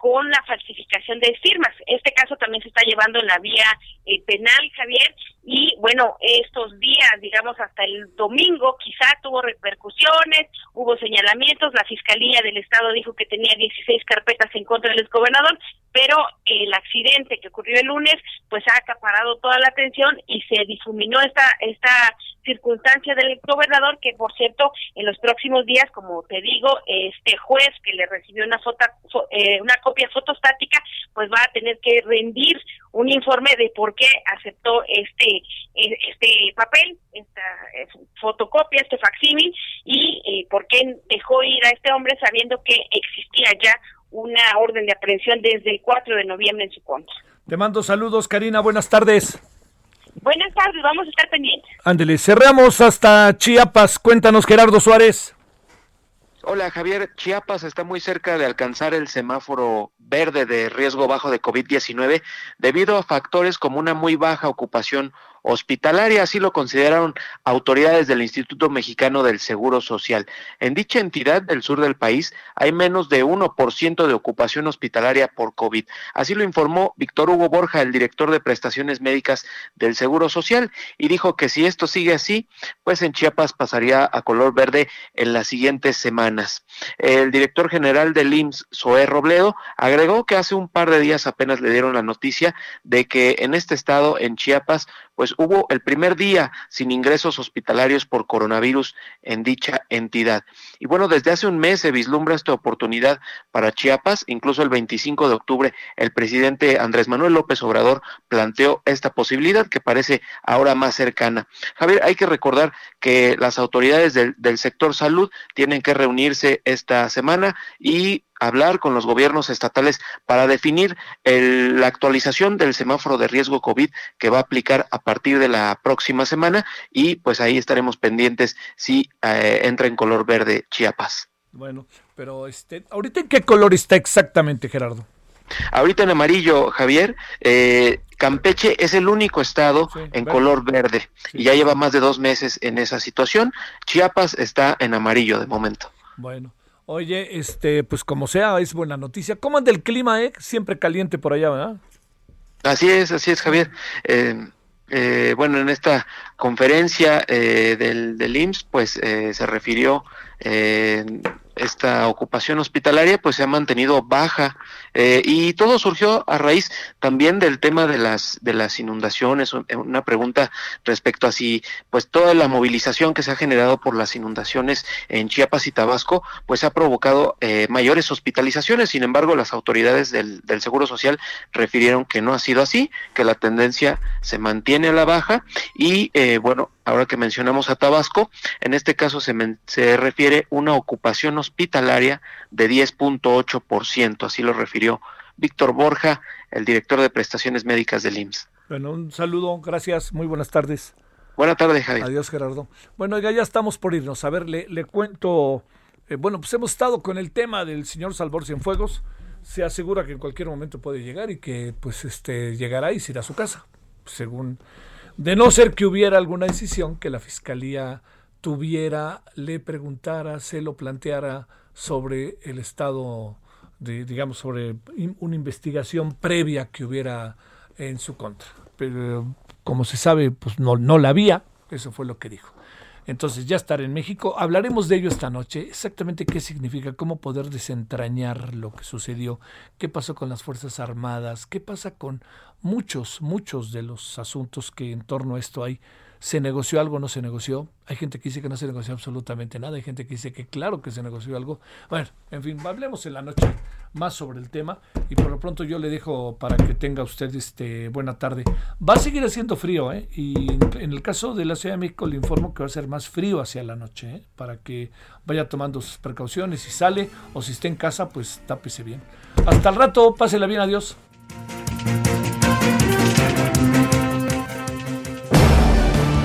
Speaker 11: con la falsificación de firmas. Este caso también se está llevando en la vía eh, penal, Javier, y bueno, estos días, digamos hasta el domingo, quizá tuvo repercusiones, hubo señalamientos, la Fiscalía del Estado dijo que tenía 16 carpetas en contra del exgobernador, pero el accidente que ocurrió el lunes, pues ha acaparado toda la atención y se difuminó esta, esta circunstancia del gobernador que por cierto en los próximos días como te digo este juez que le recibió una foto eh, una copia fotostática pues va a tener que rendir un informe de por qué aceptó este e, este papel esta fotocopia este facsímil y eh, por qué dejó ir a este hombre sabiendo que existía ya una orden de aprehensión desde el 4 de noviembre en su contra.
Speaker 1: Te mando saludos, Karina. Buenas tardes.
Speaker 11: Buenas tardes, vamos a estar pendientes.
Speaker 1: Ándele, cerramos hasta Chiapas. Cuéntanos, Gerardo Suárez.
Speaker 12: Hola Javier, Chiapas está muy cerca de alcanzar el semáforo verde de riesgo bajo de COVID-19 debido a factores como una muy baja ocupación hospitalaria, así lo consideraron autoridades del Instituto Mexicano del Seguro Social. En dicha entidad del sur del país hay menos de 1% de ocupación hospitalaria por COVID. Así lo informó Víctor Hugo Borja, el director de prestaciones médicas del Seguro Social, y dijo que si esto sigue así, pues en Chiapas pasaría a color verde en las siguientes semanas. El director general del IMSS, Zoé Robledo, agregó que hace un par de días apenas le dieron la noticia de que en este estado, en Chiapas, pues hubo el primer día sin ingresos hospitalarios por coronavirus en dicha entidad. Y bueno, desde hace un mes se vislumbra esta oportunidad para Chiapas, incluso el 25 de octubre el presidente Andrés Manuel López Obrador planteó esta posibilidad que parece ahora más cercana. Javier, hay que recordar que las autoridades del, del sector salud tienen que reunirse esta semana y hablar con los gobiernos estatales para definir la actualización del semáforo de riesgo COVID que va a aplicar a partir de la próxima semana y pues ahí estaremos pendientes si eh, entra en color verde Chiapas.
Speaker 1: Bueno, pero este, ahorita en qué color está exactamente Gerardo?
Speaker 12: Ahorita en amarillo, Javier, eh, Campeche es el único estado en color verde y ya lleva más de dos meses en esa situación. Chiapas está en amarillo de momento.
Speaker 1: Bueno, Oye, este, pues como sea, es buena noticia. ¿Cómo anda el clima, eh? Siempre caliente por allá, ¿verdad?
Speaker 12: Así es, así es, Javier. Eh, eh, bueno, en esta conferencia eh, del, del IMSS, pues eh, se refirió esta ocupación hospitalaria pues se ha mantenido baja. Eh, y todo surgió a raíz también del tema de las de las inundaciones. Una pregunta respecto a si pues toda la movilización que se ha generado por las inundaciones en Chiapas y Tabasco pues ha provocado eh, mayores hospitalizaciones. Sin embargo las autoridades del, del Seguro Social refirieron que no ha sido así que la tendencia se mantiene a la baja y eh, bueno ahora que mencionamos a Tabasco, en este caso se, se refiere una ocupación hospitalaria de 10.8%, así lo refirió Víctor Borja, el director de prestaciones médicas del IMSS.
Speaker 1: Bueno, un saludo, gracias, muy buenas tardes.
Speaker 12: Buenas tardes, Javier.
Speaker 1: Adiós, Gerardo. Bueno, ya estamos por irnos. A ver, le, le cuento, eh, bueno, pues hemos estado con el tema del señor Salvador Cienfuegos. Se asegura que en cualquier momento puede llegar y que pues este llegará y se irá a su casa, según de no ser que hubiera alguna decisión que la Fiscalía tuviera, le preguntara, se lo planteara sobre el estado, de, digamos, sobre una investigación previa que hubiera en su contra. Pero como se sabe, pues no, no la había, eso fue lo que dijo. Entonces ya estar en México. Hablaremos de ello esta noche, exactamente qué significa, cómo poder desentrañar lo que sucedió, qué pasó con las Fuerzas Armadas, qué pasa con muchos, muchos de los asuntos que en torno a esto hay. ¿Se negoció algo o no se negoció? Hay gente que dice que no se negoció absolutamente nada, hay gente que dice que claro que se negoció algo. Bueno, en fin, hablemos en la noche más sobre el tema y por lo pronto yo le dejo para que tenga usted este buena tarde. Va a seguir haciendo frío, ¿eh? Y en el caso de la Ciudad de México le informo que va a ser más frío hacia la noche, ¿eh? Para que vaya tomando sus precauciones, si sale o si está en casa, pues tápese bien. Hasta el rato, pásela bien, adiós.